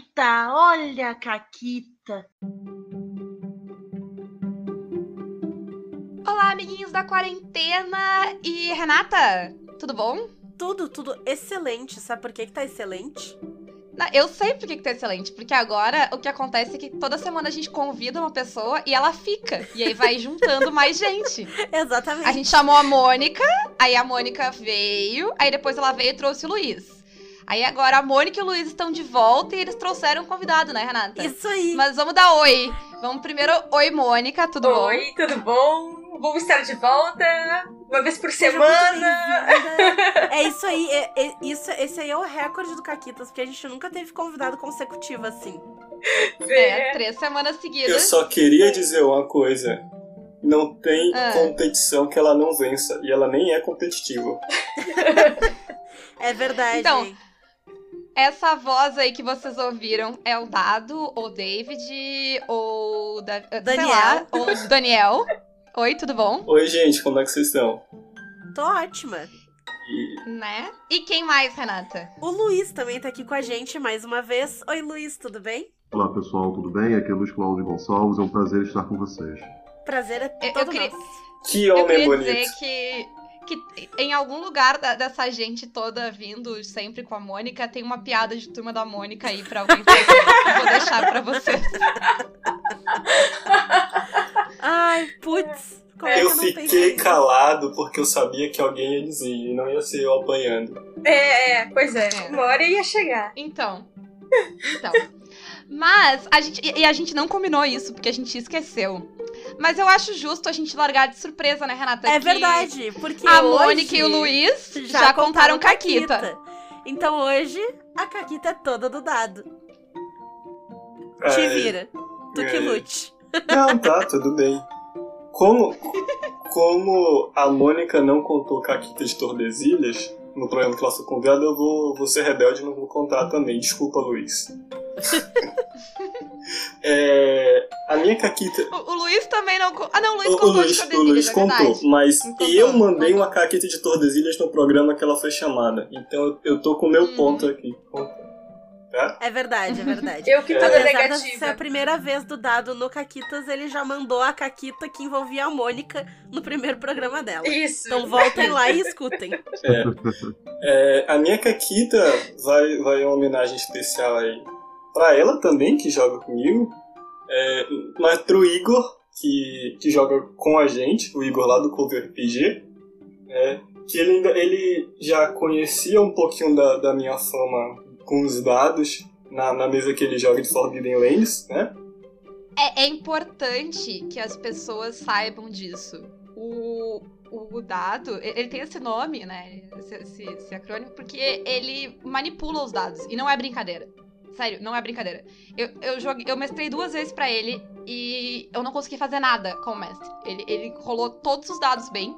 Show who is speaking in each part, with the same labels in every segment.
Speaker 1: Caquita, olha a Caquita.
Speaker 2: Olá, amiguinhos da quarentena e Renata, tudo bom?
Speaker 3: Tudo, tudo excelente. Sabe por que, que tá excelente?
Speaker 2: Não, eu sei por que, que tá excelente, porque agora o que acontece é que toda semana a gente convida uma pessoa e ela fica. E aí vai juntando mais gente.
Speaker 3: Exatamente.
Speaker 2: A gente chamou a Mônica, aí a Mônica veio, aí depois ela veio e trouxe o Luiz. Aí agora a Mônica e o Luiz estão de volta e eles trouxeram um convidado, né, Renata?
Speaker 3: Isso aí.
Speaker 2: Mas vamos dar oi. Vamos primeiro, oi, Mônica, tudo bom?
Speaker 4: Oi, tudo bom? Vou estar de volta uma vez por
Speaker 3: Seja
Speaker 4: semana.
Speaker 3: é isso aí. é- é- isso, esse aí é o recorde do Caquitas, porque a gente nunca teve convidado consecutivo assim.
Speaker 2: É, três semanas seguidas.
Speaker 5: Eu só queria dizer uma coisa. Não tem
Speaker 2: Ah.
Speaker 5: competição que ela não vença. E ela nem é competitiva.
Speaker 3: É verdade.
Speaker 2: Então, Essa voz aí que vocês ouviram é o Dado, ou David, ou da, sei
Speaker 3: Daniel.
Speaker 2: lá, ou Daniel. Oi, tudo bom?
Speaker 5: Oi, gente, como é que vocês estão?
Speaker 3: Tô ótima.
Speaker 5: E
Speaker 2: Né? E quem mais, Renata?
Speaker 3: O Luiz também tá aqui com a gente mais uma vez. Oi, Luiz, tudo bem?
Speaker 6: Olá pessoal, tudo bem? Aqui é Luiz Cláudio Gonçalves, é um prazer estar com vocês.
Speaker 3: Prazer é
Speaker 2: Eu- eu
Speaker 3: todo
Speaker 2: queria-
Speaker 3: nosso.
Speaker 5: que
Speaker 2: Eu
Speaker 5: homem
Speaker 2: queria
Speaker 5: bonito.
Speaker 2: dizer que, que em algum lugar da- dessa gente toda vindo sempre com a Mônica, tem uma piada de turma da Mônica aí pra alguém fazer. Eu Vou deixar pra vocês.
Speaker 3: Ai, putz. Como é
Speaker 5: Eu
Speaker 3: que eu não pensei
Speaker 5: fiquei calado porque eu sabia que alguém ia dizer e não ia ser eu apanhando.
Speaker 4: É, é, pois é.
Speaker 2: É.
Speaker 4: Uma hora ia chegar.
Speaker 2: Então. Então. Mas a gente. E a gente não combinou isso, porque a gente esqueceu. Mas eu acho justo a gente largar de surpresa, né, Renata?
Speaker 3: É
Speaker 2: que
Speaker 3: verdade, porque
Speaker 2: A Mônica e o Luiz já, contaram Caquita.
Speaker 3: Então hoje a Caquita é toda do dado.
Speaker 5: É,
Speaker 3: Te vira. Tu que
Speaker 5: é.
Speaker 3: lute.
Speaker 5: Não, tá, tudo bem. Como, como a Mônica não contou Caquita de Tordesilhas no programa que ela foi convidada, eu vou, vou ser rebelde e não vou contar também. Desculpa, Luiz. É, a minha Caquita.
Speaker 2: O, o Luiz também não. Ah, não, o Luiz
Speaker 5: O, o
Speaker 2: contou
Speaker 5: Luiz,
Speaker 2: de
Speaker 5: o Luiz
Speaker 2: é
Speaker 5: contou,
Speaker 2: verdade.
Speaker 5: mas
Speaker 2: Contou,
Speaker 5: eu mandei
Speaker 2: contou.
Speaker 5: uma caqueta de Tordesilhas no programa que ela foi chamada. Então eu, tô com o meu
Speaker 2: Uhum.
Speaker 5: ponto aqui.
Speaker 3: É verdade, é verdade.
Speaker 4: Eu que tô
Speaker 5: É.
Speaker 4: da
Speaker 3: Apesar de ser
Speaker 4: negativa.
Speaker 3: a primeira vez do dado no Caquitas, ele já mandou a Caquita que envolvia a Mônica no primeiro programa dela.
Speaker 4: Isso.
Speaker 3: Então voltem lá e escutem.
Speaker 5: É. É, a minha Caquita vai, vai uma homenagem especial aí pra ela também, que joga comigo, é, mas pro Igor, que, que joga com a gente, o Igor lá do Cover PG, é, que ele, ainda, ele já conhecia um pouquinho da, da minha fama com os dados na, na mesa que ele joga de Forbidden Lands, né?
Speaker 2: É, é importante que as pessoas saibam disso. O, o dado, ele tem esse nome, né? Esse, esse, esse acrônimo, porque ele manipula os dados. E não é brincadeira. Sério, não é brincadeira. Eu, eu, joguei, eu mestrei duas vezes pra ele e eu não consegui fazer nada como mestre. Ele, ele rolou todos os dados bem.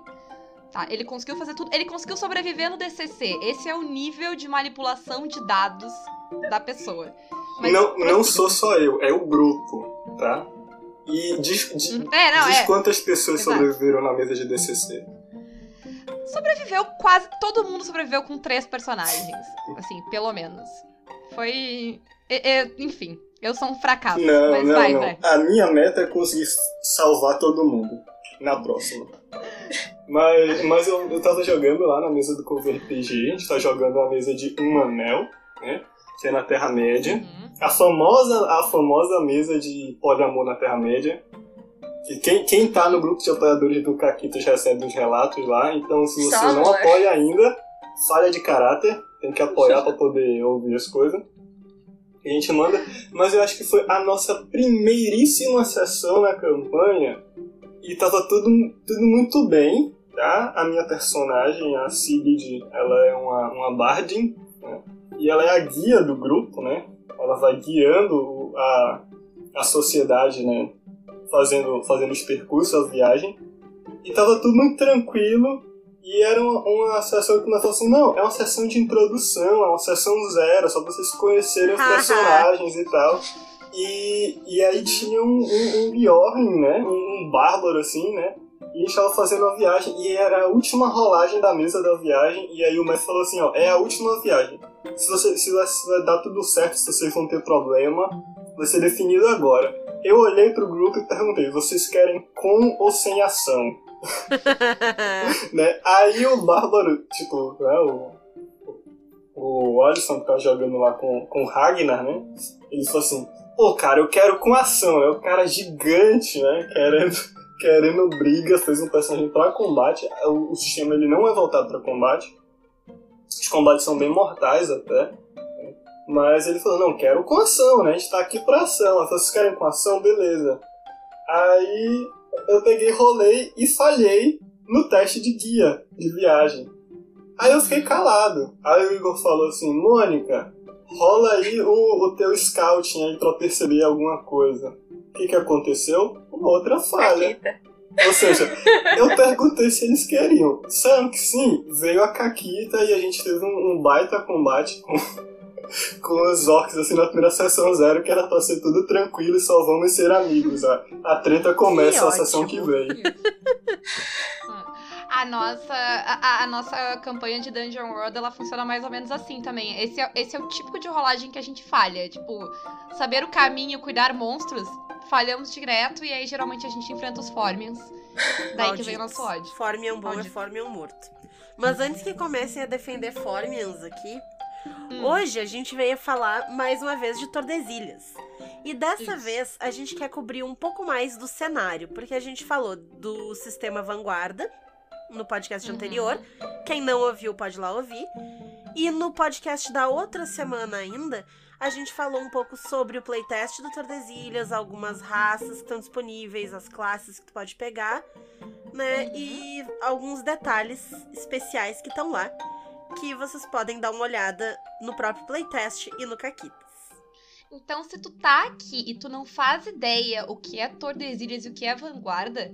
Speaker 2: Tá, ele conseguiu fazer tudo. Ele conseguiu sobreviver no DCC. Esse é o nível de manipulação de dados da pessoa. Mas
Speaker 5: não não sou só eu, é o grupo, tá? E diz, di-
Speaker 2: É, não,
Speaker 5: diz
Speaker 2: é.
Speaker 5: quantas pessoas
Speaker 2: Exato.
Speaker 5: sobreviveram na mesa de DCC.
Speaker 2: sobreviveu quase todo mundo sobreviveu com três personagens assim pelo menos foi é, enfim eu sou um fracasso
Speaker 5: Não,
Speaker 2: mas
Speaker 5: não,
Speaker 2: vai
Speaker 5: não.
Speaker 2: vai
Speaker 5: A minha meta é conseguir salvar todo mundo na próxima. Mas, mas eu, eu tava jogando lá na mesa do Cover PG, a gente tá jogando uma mesa de um anel, né? Que é na Terra-média.
Speaker 2: Uhum.
Speaker 5: A famosa, a famosa mesa de poliamor na Terra-média. Que quem, quem tá no grupo de apoiadores do Caquitas recebe os relatos lá. Então, se você
Speaker 4: Só
Speaker 5: não
Speaker 4: amor.
Speaker 5: apoia ainda, falha de caráter. Tem que apoiar pra poder ouvir as coisas. A gente manda. Mas eu acho que foi a nossa primeiríssima sessão na campanha. E tava tudo, tudo muito bem, tá? A minha personagem, a Sigrid, ela é uma, uma Bardin. Né? E ela é a guia do grupo, né? Ela vai guiando a, a sociedade, né? Fazendo, fazendo os percursos, a viagem. E tava tudo muito tranquilo. E era uma, uma sessão que falamos assim, não, é uma sessão de introdução, é uma sessão zero, só pra vocês conhecerem os personagens e tal. E, e aí tinha um, um, um Bjorn, né? Um, um bárbaro, assim, né? E a gente tava fazendo a viagem, e era a última rolagem da mesa da viagem, e aí o mestre falou assim, ó, é a última viagem. Se, você, se vai dar tudo certo, se vocês vão ter problema, vai ser definido agora. Eu olhei pro grupo e perguntei: vocês querem com ou sem ação? né? Aí o Bárbaro, tipo, né, o, o Alisson que tá jogando lá com, com o Ragnar, né? Ele falou assim: pô, cara, eu quero com ação. É o cara gigante, né? Querendo, querendo briga, fez um personagem pra combate. O, o sistema ele não é voltado pra combate. Os combates são bem mortais até. Mas ele falou, não, quero com ação, né? A gente tá aqui pra ação. Ela falou, vocês querem com ação? Beleza. Aí eu peguei, rolei e falhei no teste de guia de viagem. Aí eu fiquei calado. Aí o Igor falou assim, Mônica, rola aí o, o teu scouting aí pra perceber alguma coisa. O que que aconteceu? Uma outra falha.
Speaker 4: Caquita.
Speaker 5: Ou seja, eu perguntei se eles queriam. Disseram que sim, veio a Caquita e a gente teve um, um baita combate com, com os orcs assim na primeira sessão zero, que era pra ser tudo tranquilo e só vamos ser amigos. A, a treta começa
Speaker 3: Que
Speaker 5: a sessão que vem.
Speaker 2: A nossa, a, a nossa campanha de Dungeon World, ela funciona mais ou menos assim também. Esse é, esse é o típico de rolagem que a gente falha. Tipo, saber o caminho, cuidar monstros, falhamos direto e aí geralmente a gente enfrenta os Formians. Daí que vem o nosso ódio.
Speaker 3: Formian bom é
Speaker 2: Maldito.
Speaker 3: Formian morto. Mas antes que comecem a defender Formians aqui,
Speaker 2: Hum.
Speaker 3: hoje a gente veio falar mais uma vez de Tordesilhas. E dessa
Speaker 2: Isso.
Speaker 3: vez a gente quer cobrir um pouco mais do cenário, porque a gente falou do sistema Vanguarda no podcast
Speaker 2: Uhum.
Speaker 3: anterior. Quem não ouviu pode lá ouvir. E no podcast da outra semana ainda, a gente falou um pouco sobre o playtest do Tordesilhas, algumas raças que estão disponíveis, as classes que tu pode pegar, né?
Speaker 2: Uhum.
Speaker 3: E alguns detalhes especiais que estão lá, que vocês podem dar uma olhada no próprio playtest e no Caquitas.
Speaker 2: Então, se tu tá aqui e tu não faz ideia o que é Tordesilhas e o que é Vanguarda,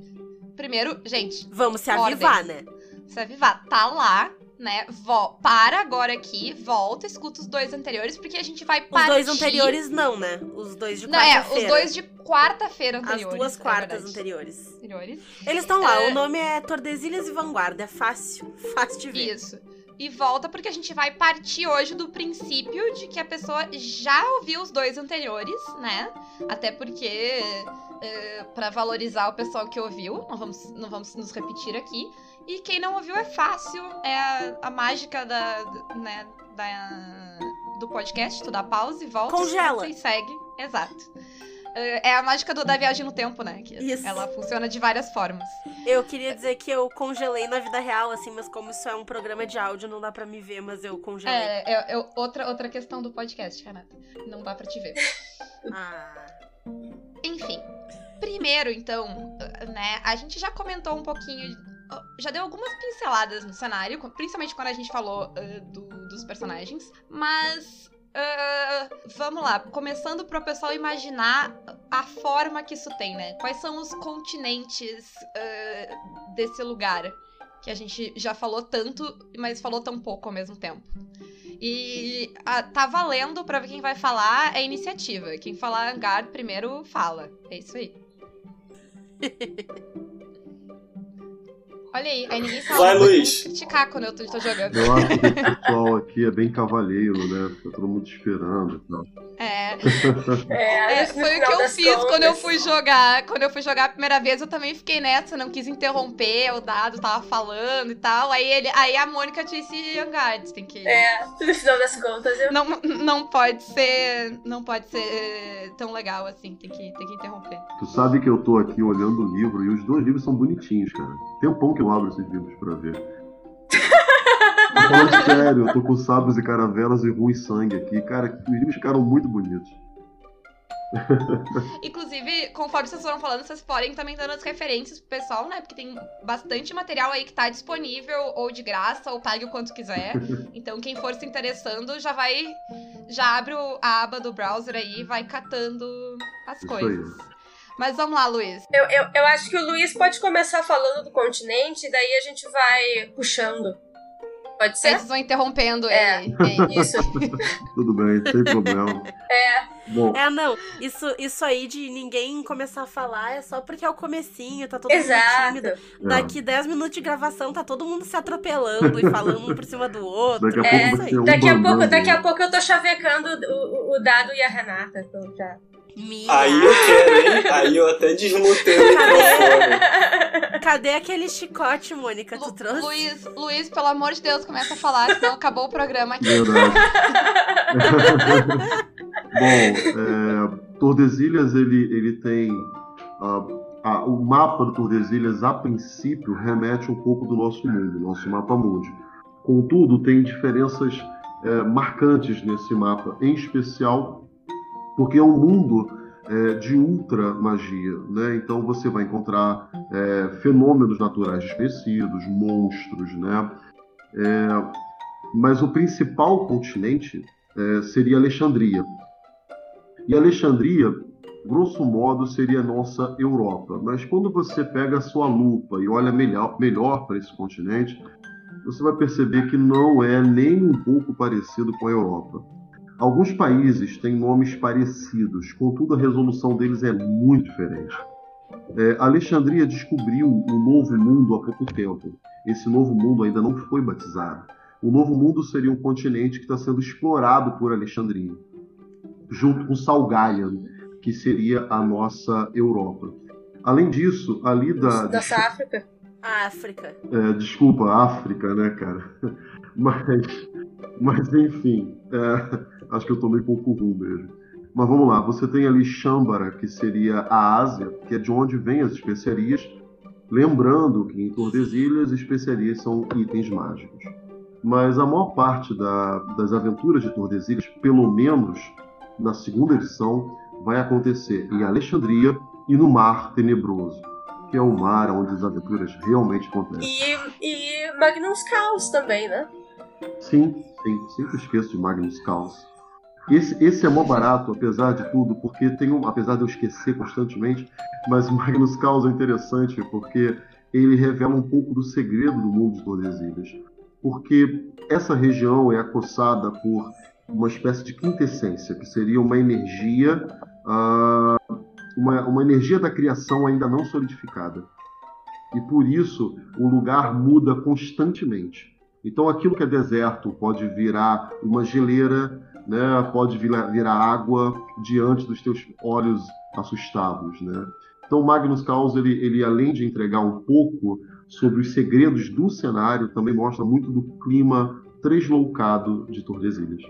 Speaker 2: primeiro, gente,
Speaker 3: Vamos se
Speaker 2: Ordem.
Speaker 3: avivar, né?
Speaker 2: se avivar, tá lá, né? Vo para agora aqui, volta, escuta os dois anteriores, porque a gente vai
Speaker 3: Os
Speaker 2: partir...
Speaker 3: dois anteriores não, né? Os dois de
Speaker 2: Não, é,
Speaker 3: quarta-feira.
Speaker 2: os dois de quarta-feira
Speaker 3: As
Speaker 2: anteriores.
Speaker 3: duas
Speaker 2: é
Speaker 3: quartas
Speaker 2: verdade.
Speaker 3: anteriores.
Speaker 2: anteriores.
Speaker 3: Eles estão lá,
Speaker 2: É.
Speaker 3: o nome é Tordesilhas e Vanguarda, é fácil, fácil de ver.
Speaker 2: Isso. E volta porque a gente vai partir hoje do princípio de que a pessoa já ouviu os dois anteriores, né? Até porque, é, para valorizar o pessoal que ouviu, não vamos, não vamos nos repetir aqui. E quem não ouviu é fácil, é a, a mágica da, né, da, do podcast, tu dá pause, volta,
Speaker 3: Congela.
Speaker 2: e segue. Exato. É é a mágica do- da viagem no tempo, né? Que
Speaker 3: Isso.
Speaker 2: Ela funciona de várias formas.
Speaker 3: Eu queria dizer que eu congelei na vida real, assim, mas como isso é um programa de áudio, não dá pra me ver, mas eu congelei.
Speaker 2: É, é- é outra, outra questão do podcast, Renata. Não dá pra te ver.
Speaker 3: Ah.
Speaker 2: Enfim, primeiro, então, né, a gente já comentou um pouquinho, já deu algumas pinceladas no cenário, principalmente quando a gente falou ah, do- dos personagens, mas. Ah, vamos lá, começando pro pessoal imaginar a forma que isso tem, né? Quais são os continentes ah, desse lugar? Que a gente já falou tanto, mas falou tão pouco ao mesmo tempo. E ah, tá valendo pra ver quem vai falar é iniciativa. Quem falar hangar primeiro fala. É isso aí. Olha aí, aí ninguém.
Speaker 5: Vai,
Speaker 2: pode
Speaker 5: Luiz.
Speaker 2: criticar quando eu tô, tô jogando.
Speaker 6: Eu acho que o pessoal aqui é bem cavalheiro, né? Fica todo mundo esperando e tal.
Speaker 2: É,
Speaker 4: É,
Speaker 2: é, foi o que eu fiz quando eu
Speaker 4: contas.
Speaker 2: fui jogar. Quando eu fui jogar a primeira vez, eu também fiquei nessa, não quis interromper, o dado tava falando e tal. Aí, ele, aí a Mônica disse hangar, tem que.
Speaker 4: É, no final das contas, eu.
Speaker 2: Não, não pode ser. Não pode ser tão legal assim. Tem que, tem que interromper.
Speaker 6: Tu sabe que eu tô aqui olhando o livro e os dois livros são bonitinhos, cara. Tem um pão que eu abro esses livros pra ver. Sério, eu tô com sabres e caravelas e ruim sangue aqui. Cara, os livros ficaram muito bonitos.
Speaker 2: Inclusive, conforme vocês foram falando, vocês podem também dando as referências pro pessoal, né? Porque tem bastante material aí que tá disponível, ou de graça, ou pague o quanto quiser. Então, quem for se interessando, já vai. Já abre a aba do browser aí e vai catando as
Speaker 6: Isso
Speaker 2: coisas. Mas vamos lá, Luiz.
Speaker 4: Eu, eu, eu acho que o Luiz pode começar falando do continente, e daí a gente vai puxando. Pode ser?
Speaker 2: Vocês vão interrompendo
Speaker 4: É.
Speaker 2: ele. ele.
Speaker 4: Isso.
Speaker 6: Tudo bem, sem problema. Bom,
Speaker 3: É, não, isso, isso aí de ninguém começar a falar é só porque é o comecinho, tá todo mundo tímido.
Speaker 4: Exato.
Speaker 6: é,
Speaker 3: Daqui 10 minutos de gravação, tá todo mundo se atropelando e falando um por cima do outro.
Speaker 6: daqui a
Speaker 4: É,
Speaker 6: pouco ser um
Speaker 4: Daqui a, pouco, daqui a pouco eu tô chavecando o, o- o Dado e a Renata. Então já.
Speaker 5: Aí eu quero, hein? Aí eu até desmutei o microfone.
Speaker 3: Cadê aquele chicote, Mônica? Tu
Speaker 2: Lu-
Speaker 3: trouxe?
Speaker 2: Luiz, Luiz, pelo amor de Deus, começa a falar, senão acabou o programa aqui.
Speaker 6: Verdade. Bom, é, Tordesilhas ele, ele tem ah, o mapa do Tordesilhas a princípio remete um pouco do nosso mundo, nosso mapa mundi. Contudo, tem diferenças é, marcantes nesse mapa, em especial porque é um mundo é, de ultra magia, né? Então você vai encontrar é, fenômenos naturais desconhecidos, monstros, né? É, mas o principal continente é, seria Alexandria. E Alexandria, grosso modo, seria a nossa Europa. Mas quando você pega a sua lupa e olha melhor, melhor para esse continente, você vai perceber que não é nem um pouco parecido com a Europa. Alguns países têm nomes parecidos, contudo a resolução deles é muito diferente. É, Alexandria descobriu um novo mundo há pouco tempo. Esse novo mundo ainda não foi batizado. O novo mundo seria um continente que está sendo explorado por Alexandria, junto com Salgaia, que seria a nossa Europa. Além disso, ali da.
Speaker 4: Nossa África.
Speaker 3: África.
Speaker 6: É, desculpa, África, né, cara? Mas, mas enfim, é, acho que eu tomei pouco ruim mesmo. Mas vamos lá, você tem ali Shambara, que seria a Ásia, que é de onde vêm as especiarias. Lembrando que em Tordesilhas, especiarias são itens mágicos. Mas a maior parte da- das aventuras de Tordesilhas, pelo menos na segunda edição, vai acontecer em Alexandria e no Mar Tenebroso, que é o mar onde as aventuras realmente acontecem.
Speaker 4: E, e Magnus Caos também, né?
Speaker 6: Sim, sim, sempre esqueço de Magnus Caos. Esse, esse é mó barato, apesar de tudo, porque tem um, apesar de eu esquecer constantemente, mas Magnus Caos é interessante porque ele revela um pouco do segredo do mundo de Tordesilhas. Porque essa região é acossada por uma espécie de quintessência, que seria uma energia, ah, uma, uma energia da criação ainda não solidificada. E por isso o lugar muda constantemente. Então aquilo que é deserto pode virar uma geleira, né? pode virar, virar água diante dos teus olhos assustados. Né? Então Magnus Caos, ele, ele, além de entregar um pouco sobre os segredos do cenário, também mostra muito do clima tresloucado de Tordesilhas.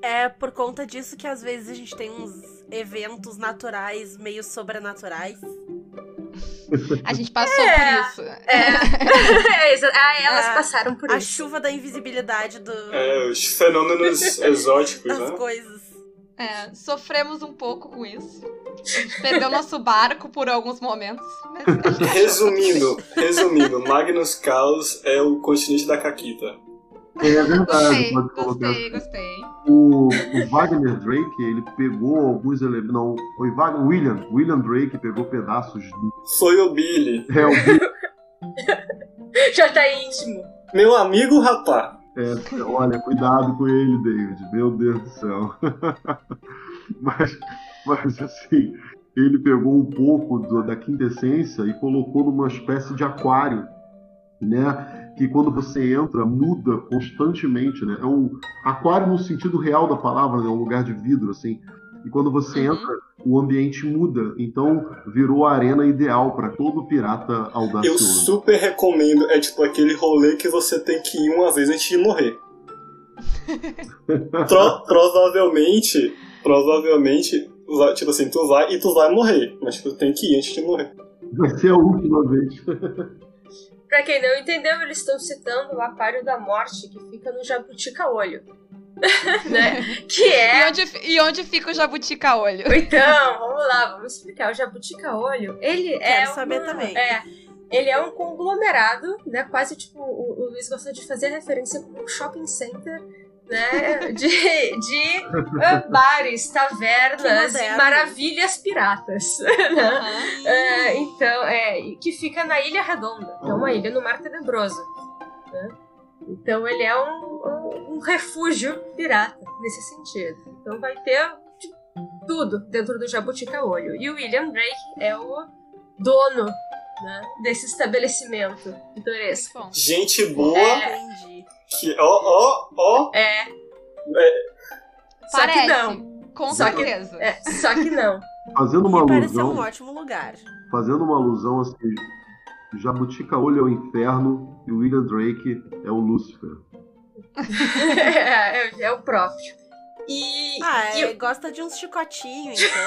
Speaker 3: É por conta disso que às vezes a gente tem uns eventos naturais meio sobrenaturais.
Speaker 2: A gente passou
Speaker 4: É.
Speaker 2: por isso.
Speaker 4: É, exa- ah, elas
Speaker 3: É,
Speaker 4: passaram por
Speaker 3: A
Speaker 4: isso.
Speaker 3: chuva da invisibilidade do-
Speaker 5: É, os fenômenos exóticos,
Speaker 3: das
Speaker 5: né?
Speaker 3: coisas.
Speaker 2: É, sofremos um pouco com isso. A gente perdeu nosso barco por alguns momentos. Mas a
Speaker 5: Resumindo, resumindo, Magnus Caos é o continente da Caquita.
Speaker 6: É verdade,
Speaker 2: Gostei,
Speaker 6: pode colocar.
Speaker 2: gostei, gostei.
Speaker 6: O, o Wagner Drake, ele pegou alguns elementos. Não, foi Wagner, William. William Drake pegou pedaços do.
Speaker 5: Foi o Billy.
Speaker 6: É, o
Speaker 4: Já tá íntimo.
Speaker 5: Meu amigo rapá.
Speaker 6: É, olha, cuidado com ele, David. Meu Deus do céu. mas, mas, assim, ele pegou um pouco do- da quintessência e colocou numa espécie de aquário, né? Que quando você entra, muda constantemente, né? É um aquário no sentido real da palavra, né? É um lugar de vidro, assim. E quando você
Speaker 2: Uhum.
Speaker 6: entra, o ambiente muda. Então, virou a arena ideal para todo pirata
Speaker 5: Eu
Speaker 6: audacioso.
Speaker 5: super recomendo. É tipo aquele rolê que você tem que ir uma vez antes de morrer. Pro- provavelmente, provavelmente, tipo assim, tu vai e tu vai morrer. Mas tu tem que ir antes de morrer.
Speaker 6: Vai ser a última vez.
Speaker 4: Pra quem não entendeu, eles estão citando o Aquário da Morte, que fica no Jabutica-Olho. né? Que
Speaker 2: E
Speaker 4: é.
Speaker 2: onde, e onde fica o jabutica-olho?
Speaker 4: Então, vamos lá, vamos explicar. O Jabutica-Olho, ele é.
Speaker 3: Quero saber
Speaker 4: uma-
Speaker 3: também.
Speaker 4: É. Ele é um conglomerado, né? Quase tipo, o, o Luiz gosta de fazer referência com um shopping center, né? De, de ah, bares, tavernas e maravilhas piratas. né? É, então, é, e que fica na Ilha Redonda, que é uma ilha no Mar Tenebroso. né? Então ele é um, um- um refúgio pirata. nesse sentido. Então vai ter tipo, tudo dentro do Jabutica Olho. E o William Drake é o dono né, desse estabelecimento pitoresco.
Speaker 5: Gente boa,
Speaker 4: É.
Speaker 3: Entendi.
Speaker 5: que ó, ó, ó.
Speaker 4: É. Só
Speaker 2: parece.
Speaker 4: que não.
Speaker 2: Com
Speaker 4: Só que-
Speaker 2: certeza.
Speaker 4: É, só que não.
Speaker 6: Fazendo uma
Speaker 3: pareceu
Speaker 6: alusão,
Speaker 3: um ótimo lugar.
Speaker 6: Fazendo uma alusão assim, Jabutica Olho é o inferno e o William Drake é o Lúcifer.
Speaker 4: é, é- é o próprio. E,
Speaker 3: Ah,
Speaker 4: e
Speaker 3: é, gosta de uns chicotinhos, então.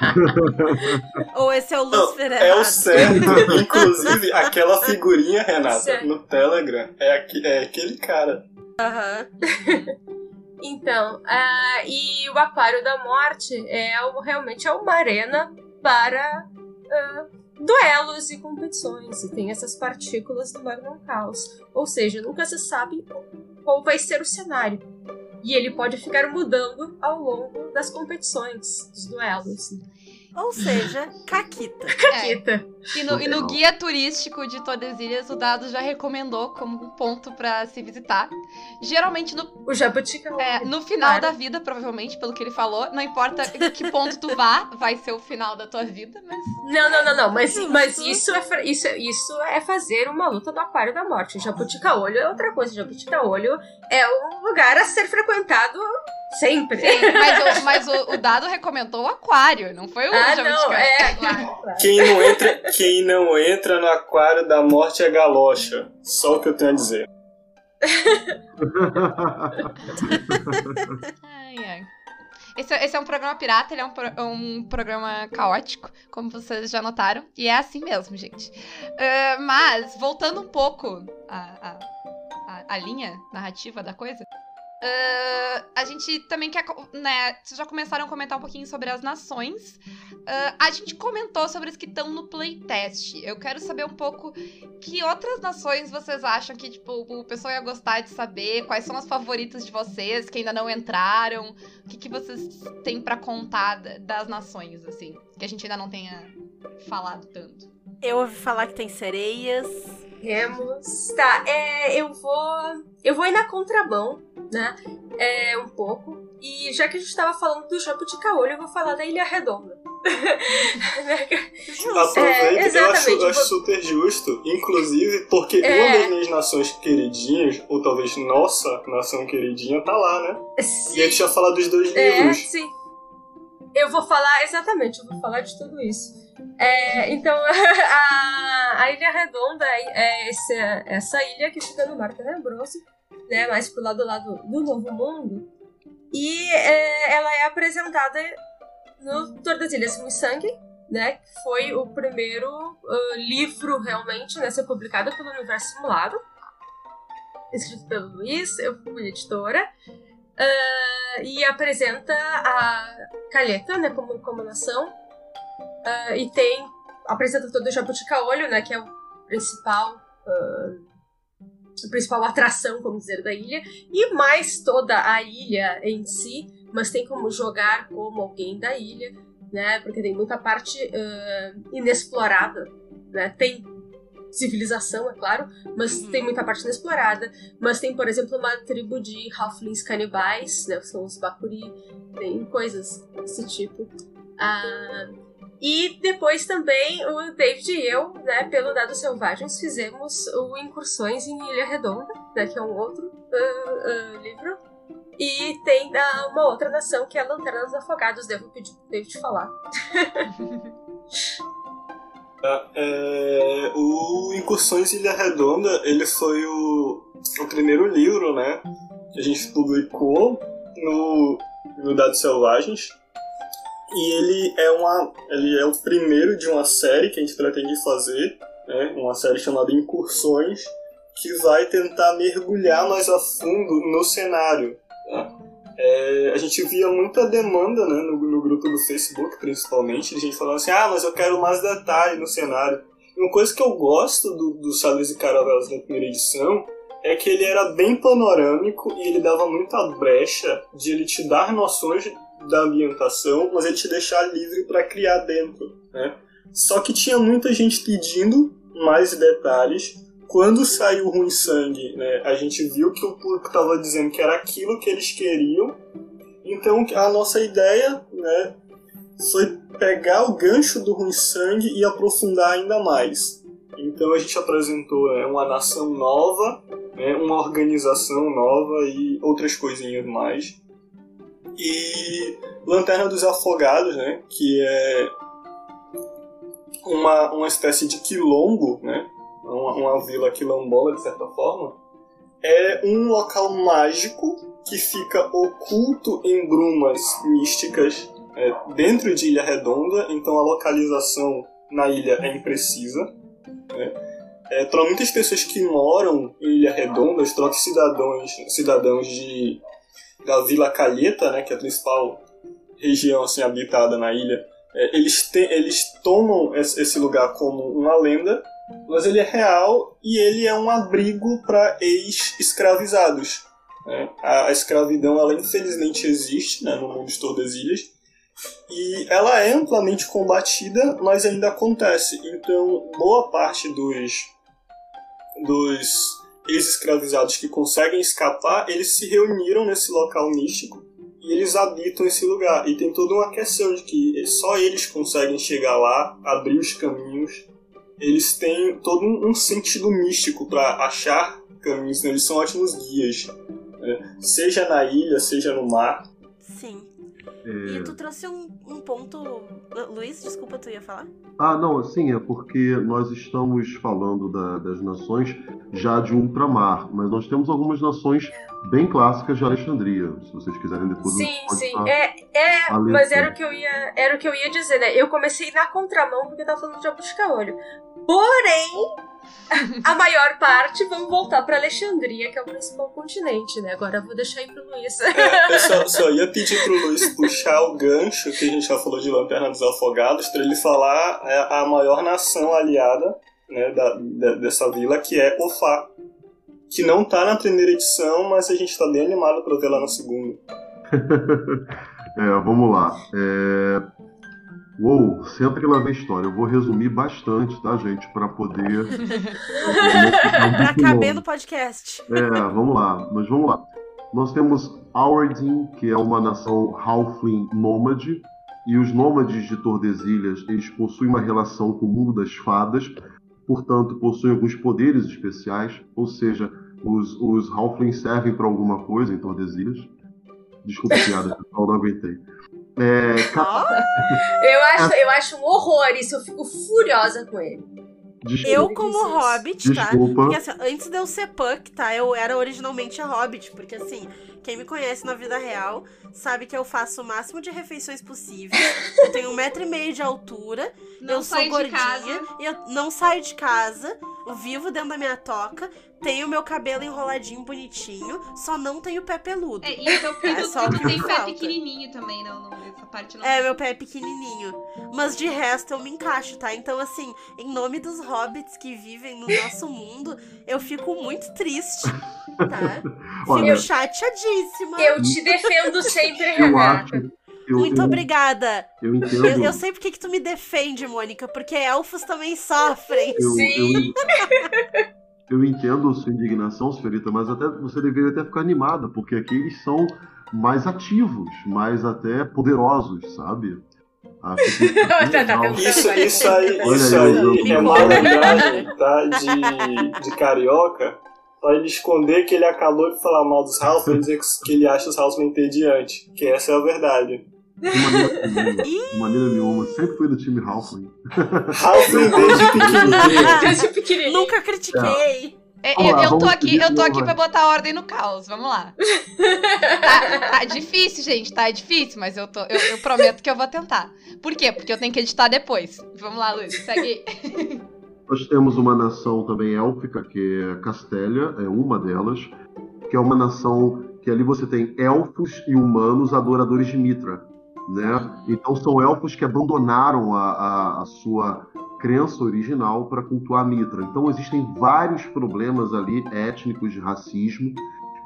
Speaker 3: assim. Ou esse é o Lúcifer
Speaker 5: É
Speaker 3: errado.
Speaker 5: o certo. Inclusive, aquela figurinha, Renata,
Speaker 4: Certo.
Speaker 5: no Telegram, é, aqui- é aquele cara.
Speaker 3: Aham.
Speaker 4: Então, ah, e o Aquário da Morte é o- realmente é uma arena para ah, duelos e competições. E tem essas partículas do Magnum Caos. Ou seja, nunca se sabe qual vai ser o cenário. E ele pode ficar mudando ao longo das competições, dos duelos.
Speaker 3: Ou seja, Caquita.
Speaker 2: É.
Speaker 4: Eita.
Speaker 2: E no, e no guia turístico de Tordesilhas, o Dado já recomendou como um ponto pra se visitar. Geralmente no,
Speaker 4: O Jabutica
Speaker 2: é, no final
Speaker 4: Claro.
Speaker 2: da vida, provavelmente, pelo que ele falou. Não importa em que ponto tu vá, vai ser o final da tua vida, mas.
Speaker 4: Não, não, não, não. Mas, mas isso, é, isso, isso é fazer uma luta do Aquário da Morte. O Jabutica Olho é outra coisa. O Jabutica Olho é um lugar a ser frequentado sempre.
Speaker 2: Sim, mas, o, mas o, o Dado recomendou o aquário, não foi o
Speaker 4: Ah, não, é.
Speaker 5: Quem não, entra, quem não entra no aquário da morte é galocha. Só o que eu tenho a dizer.
Speaker 2: Ai, ai. Esse, é- esse é um programa pirata, ele é um, pro- um programa caótico, como vocês já notaram. E é assim mesmo, gente. Ah, mas, voltando um pouco à- à linha narrativa da coisa, ah, a gente também quer. Né, vocês já começaram a comentar um pouquinho sobre as nações. Ah, a gente comentou sobre as que estão no playtest. Eu quero saber um pouco que outras nações vocês acham que, tipo, o pessoal ia gostar de saber? Quais são as favoritas de vocês que ainda não entraram? O que, que vocês têm pra contar da- das nações, assim? Que a gente ainda não tenha falado tanto.
Speaker 3: Eu ouvi falar que tem sereias.
Speaker 4: Temos. Tá, é, eu vou. Eu vou ir na contramão, né? É, um pouco. E já que a gente tava falando do Jabutica Olho, eu vou falar da Ilha Redonda.
Speaker 3: Justo.
Speaker 5: Aproveita, eu, acho,
Speaker 4: exatamente.
Speaker 5: eu acho super justo, inclusive porque
Speaker 4: É.
Speaker 5: uma das minhas nações queridinhas, ou talvez nossa nação queridinha, tá lá, né? E a gente já fala dos dois
Speaker 4: É,
Speaker 5: livros.
Speaker 4: sim. Eu vou falar, exatamente, eu vou falar de tudo isso. É, então, a, a Ilha Redonda é esse, essa ilha que fica no Mar Tenebroso, né, mais pro lado lá do, Novo Mundo. E é, ela é apresentada no Tordesilhas Sangue, né, que foi o primeiro ah, livro realmente né, a ser publicado pelo Universo Simulado, escrito pelo Luiz, eu fui editora. Ah, e apresenta a Calheta, né, como, como nação. Ah, e tem. Apresenta todo o Jabutica-Olho, né, que é o principal. ah, a principal atração, vamos dizer, da ilha. E mais toda a ilha em si, mas tem como jogar como alguém da ilha, né, porque tem muita parte ah, inexplorada, né, tem civilização, é claro, mas
Speaker 3: Uhum.
Speaker 4: tem muita parte inexplorada. Mas tem, por exemplo, uma tribo de halflings canibais, né? que São os Bakuri. Tem coisas desse tipo. Ah, e depois também o David e eu, né, pelo Dados Selvagens, fizemos o Incursões em Ilha Redonda, né, que é um outro ah, ah, livro. E tem ah, uma outra nação que é Lanterna dos Afogados. Devo pedir pro David falar.
Speaker 5: É, o Incursões em Ilha Redonda, ele foi o, o primeiro livro, né? Que a gente publicou no, no Dados Selvagens. E ele é, uma, ele é o primeiro de uma série que a gente pretende fazer, né? Uma série chamada Incursões, que vai tentar mergulhar mais a fundo no cenário. tá? É, a gente via muita demanda né, no, no grupo do Facebook, principalmente, de gente falando assim: ah, mas eu quero mais detalhe no cenário. E uma coisa que eu gosto do, do Sadras e Caravelas na primeira edição é que ele era bem panorâmico e ele dava muita brecha de ele te dar noções da ambientação, mas ele te deixar livre para criar dentro. Né? Só que tinha muita gente pedindo mais detalhes quando saiu o Ruim Sangue, né, a gente viu que o público estava dizendo que era aquilo que eles queriam. Então a nossa ideia né, foi pegar o gancho do Ruim Sangue e aprofundar ainda mais. Então a gente apresentou né, uma nação nova, né, uma organização nova e outras coisinhas mais. E Lanterna dos Afogados, né, que é uma, uma espécie de quilombo, né, uma, uma vila quilombola de certa forma, é um local mágico que fica oculto em brumas místicas é, dentro de Ilha Redonda, então a localização na ilha é imprecisa. Né? É, para muitas pessoas que moram em Ilha Redonda, os cidadãos, cidadãos de, da Vila Calheta, né, que é a principal região assim, habitada na ilha, é, eles, te, eles tomam esse lugar como uma lenda, mas ele é real e ele é um abrigo para ex-escravizados. Né? A, a, escravidão, ela infelizmente existe né, no mundo de Tordesilhas, e ela é amplamente combatida, mas ainda acontece. Então, boa parte dos, dos ex-escravizados que conseguem escapar, eles se reuniram nesse local místico e eles habitam esse lugar. E tem toda uma questão de que só eles conseguem chegar lá, abrir os caminhos. Eles têm todo um sentido místico para achar caminhos, né? eles são ótimos guias. Né? Seja na ilha, seja no mar.
Speaker 3: Sim. E tu trouxe um, um ponto. Luiz, desculpa, tu ia falar?
Speaker 6: Ah, não, sim, é porque nós estamos falando da, das nações já de ultramar, mas nós temos algumas nações bem clássicas de Alexandria. Se vocês quiserem depois.
Speaker 4: Sim, sim. É, é mas era o, que eu ia, era o que eu ia dizer, né? Eu comecei na contramão porque eu tava falando de Abusca-Olho. Porém, a maior parte, vamos voltar para Alexandria, que é o principal continente, né? Agora eu vou deixar aí pro Luiz.
Speaker 5: É, eu só, só, ia pedir pro Luiz puxar o gancho que a gente já falou de Lanterna dos Afogados, para ele falar é, a maior nação aliada né, da, da, dessa vila, que é Ofá. Que não tá na primeira edição, mas a gente tá bem animado para ver lá na segunda.
Speaker 6: é, vamos lá. É... Uou, senta que lá vem história. Eu vou resumir bastante, tá, gente? Para poder.
Speaker 3: pra caber no podcast.
Speaker 6: É, vamos lá. Mas vamos lá. Nós temos Auradin, que é uma nação halfling nômade. E os nômades de Tordesilhas, eles possuem uma relação com o mundo das fadas. Portanto, possuem alguns poderes especiais. Ou seja, os, os halflings servem para alguma coisa em Tordesilhas. Desculpa, piada, pessoal, não aguentei. É,
Speaker 4: eu, acho, eu acho um horror isso, eu fico furiosa com ele.
Speaker 3: Desculpa. Eu, como Hobbit, tá? Porque assim, antes de eu ser Puck, tá? Eu era originalmente a Hobbit, porque assim, quem me conhece na vida real sabe que eu faço o máximo de refeições possível. eu tenho um metro e meio de altura, não eu sou gordinha, e eu não saio de casa, vivo dentro da minha toca, tenho meu cabelo enroladinho, bonitinho, só não tenho pé peludo.
Speaker 2: É, e teu pé, é só tem pé pequenininho também, não, não, essa parte não.
Speaker 3: É, meu pé é pequenininho. Mas de resto eu me encaixo, tá? Então, assim, em nome dos hobbits que vivem no nosso mundo, eu fico muito triste, tá? Fico chateadíssima.
Speaker 4: Eu te defendo sempre, Renata.
Speaker 3: Eu, Muito eu, obrigada.
Speaker 6: Eu entendo. Eu,
Speaker 3: eu sei porque que tu me defende, Mônica, porque elfos também sofrem.
Speaker 4: Sim.
Speaker 6: Eu, entendo a sua indignação, senhorita, mas até você deveria até ficar animada, porque aqui eles são mais ativos, mais até poderosos, sabe?
Speaker 5: Tá isso, isso aí, isso aí é malandragem, tá? De, de carioca pra ele esconder que ele acabou de falar mal dos House e dizer que ele acha os House entediante. Que essa é a verdade.
Speaker 6: De maneira nenhuma. De maneira nenhuma. Sempre fui do time Halfling.
Speaker 5: Halfling desde pequenininho.
Speaker 4: Desde pequenininho.
Speaker 3: Nunca critiquei.
Speaker 2: É. Eu, eu, tô aqui, eu tô aqui pra botar ordem no caos, vamos lá. Tá, tá difícil, gente, tá difícil, mas eu, tô, eu, eu, prometo que eu vou tentar. Por quê? Porque eu tenho que editar depois. Vamos lá, Luiz, segue aí.
Speaker 6: Nós temos uma nação também élfica, que é Castélia, é uma delas, que é uma nação que ali você tem elfos e humanos adoradores de Mitra. Né? Então são elfos que abandonaram a, a, a sua crença original para cultuar Mitra. Então existem vários problemas ali étnicos de racismo.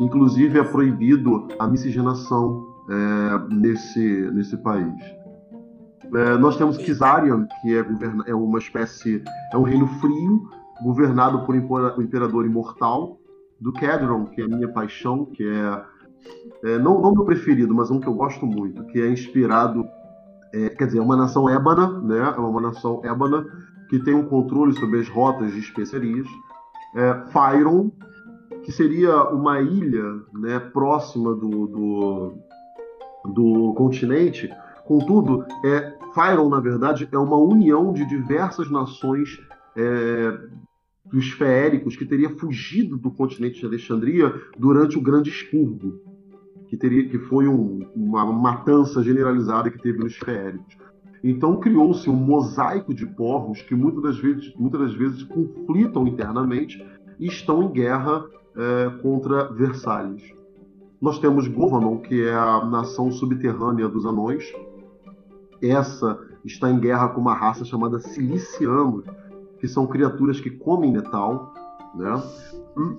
Speaker 6: Inclusive é proibido a miscigenação é, nesse, nesse país. É, nós temos Kizarian, que é, é, uma espécie, é um reino frio, governado por o imperador imortal, do Kedron, que é a minha paixão, que é, é não, não meu preferido, mas um que eu gosto muito, que é inspirado, é, quer dizer, é uma nação ébana, né? É uma nação ébana que tem um controle sobre as rotas de especiarias. É, Fyron, que seria uma ilha né, próxima do, do, do continente. Contudo, é, Fyron, na verdade, é uma união de diversas nações é, dos feéricos que teria fugido do continente de Alexandria durante o Grande Expurgo, que, teria, que foi um, uma matança generalizada que teve nos feéricos. Então criou-se um mosaico de povos que muitas das vezes, muitas das vezes conflitam internamente e estão em guerra é, contra Versalhes. Nós temos Govanon, que é a nação subterrânea dos anões. Essa está em guerra com uma raça chamada Cilicianos, que são criaturas que comem metal, né?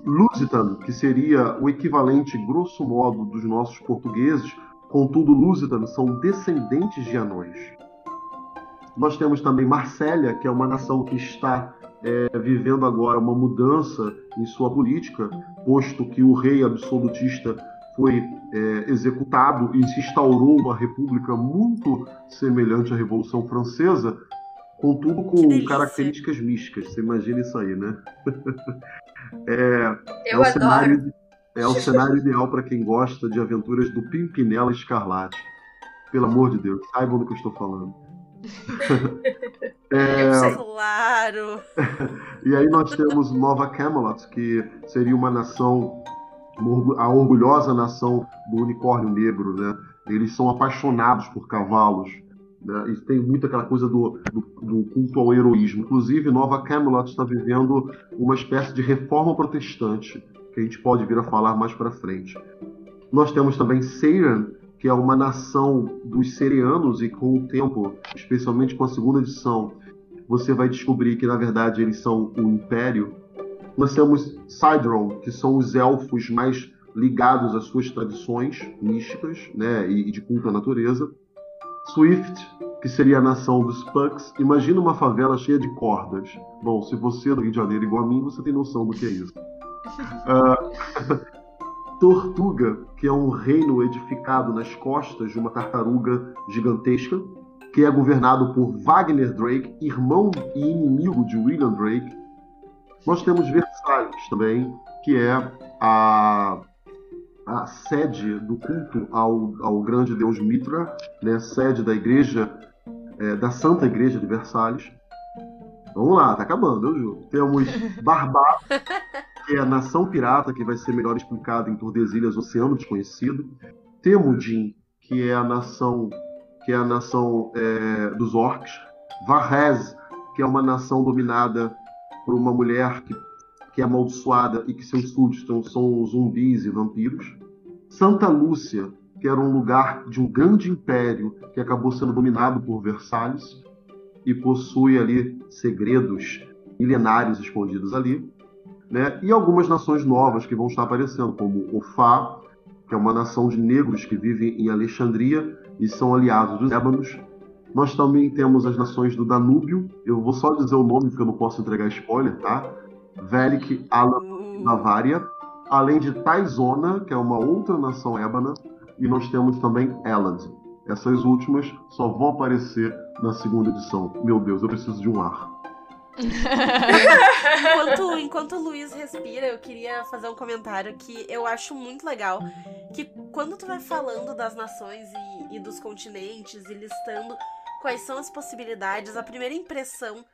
Speaker 6: Lusitan, que seria o equivalente, grosso modo, dos nossos portugueses, contudo, Lusitan são descendentes de anões. Nós temos também Marsella, que é uma nação que está é, vivendo agora uma mudança em sua política, posto que o rei absolutista foi é, executado e se instaurou uma república muito semelhante à Revolução Francesa, contudo com características místicas. Você imagina isso aí, né?
Speaker 4: é, Eu é o adoro.
Speaker 6: Cenário, é o cenário ideal para quem gosta de aventuras do Pimpinela Escarlate. Pelo amor de Deus, saibam do que eu estou falando.
Speaker 3: é... Claro!
Speaker 6: e aí nós temos Nova Camelot, que seria uma nação, a orgulhosa nação do unicórnio negro, né? Eles são apaixonados por cavalos. Né? Tem muito aquela coisa do, do, do, culto ao heroísmo. Inclusive, Nova Camelot está vivendo uma espécie de reforma protestante, que a gente pode vir a falar mais para frente. Nós temos também Seiran, que é uma nação dos serianos, e com o tempo, especialmente com a segunda edição, você vai descobrir que na verdade eles são o Império. Nós temos Sidron, que são os elfos mais ligados às suas tradições místicas né, e de culto à natureza. Swift, que seria a nação dos Pucks. Imagina uma favela cheia de cordas. Bom, se você é do Rio de Janeiro igual a mim, você tem noção do que é isso. Uh, Tortuga, que é um reino edificado nas costas de uma tartaruga gigantesca, que é governado por Wagner Drake, irmão e inimigo de William Drake. Nós temos Versalhes também, que é a a sede do culto ao, ao grande deus Mitra, né, sede da igreja, é, da Santa Igreja de Versalhes. Vamos lá, tá acabando, eu juro. Temos Barbados, que é a nação pirata, que vai ser melhor explicado em Tordesilhas, Oceano Desconhecido. Temudin, que é a nação que é a nação é, dos orcs. Varrez, que é uma nação dominada por uma mulher que que é amaldiçoada e que seus súditos são zumbis e vampiros. Santa Lúcia, que era um lugar de um grande império que acabou sendo dominado por Versalhes e possui ali segredos milenários escondidos ali. Né? E algumas nações novas que vão estar aparecendo, como Ofá, que é uma nação de negros que vivem em Alexandria e são aliados dos ébanos. Nós também temos as nações do Danúbio. Eu vou só dizer o nome porque eu não posso entregar spoiler, tá? Velik Alan Bavária, além de Taizona, que é uma outra nação ébana, e nós temos também Eland. Essas últimas só vão aparecer na segunda edição. Meu Deus, eu preciso de um ar.
Speaker 3: enquanto, enquanto o Luiz respira, eu queria fazer um comentário que eu acho muito legal. Que quando tu vai falando das nações e, e dos continentes e listando quais são as possibilidades, a primeira impressão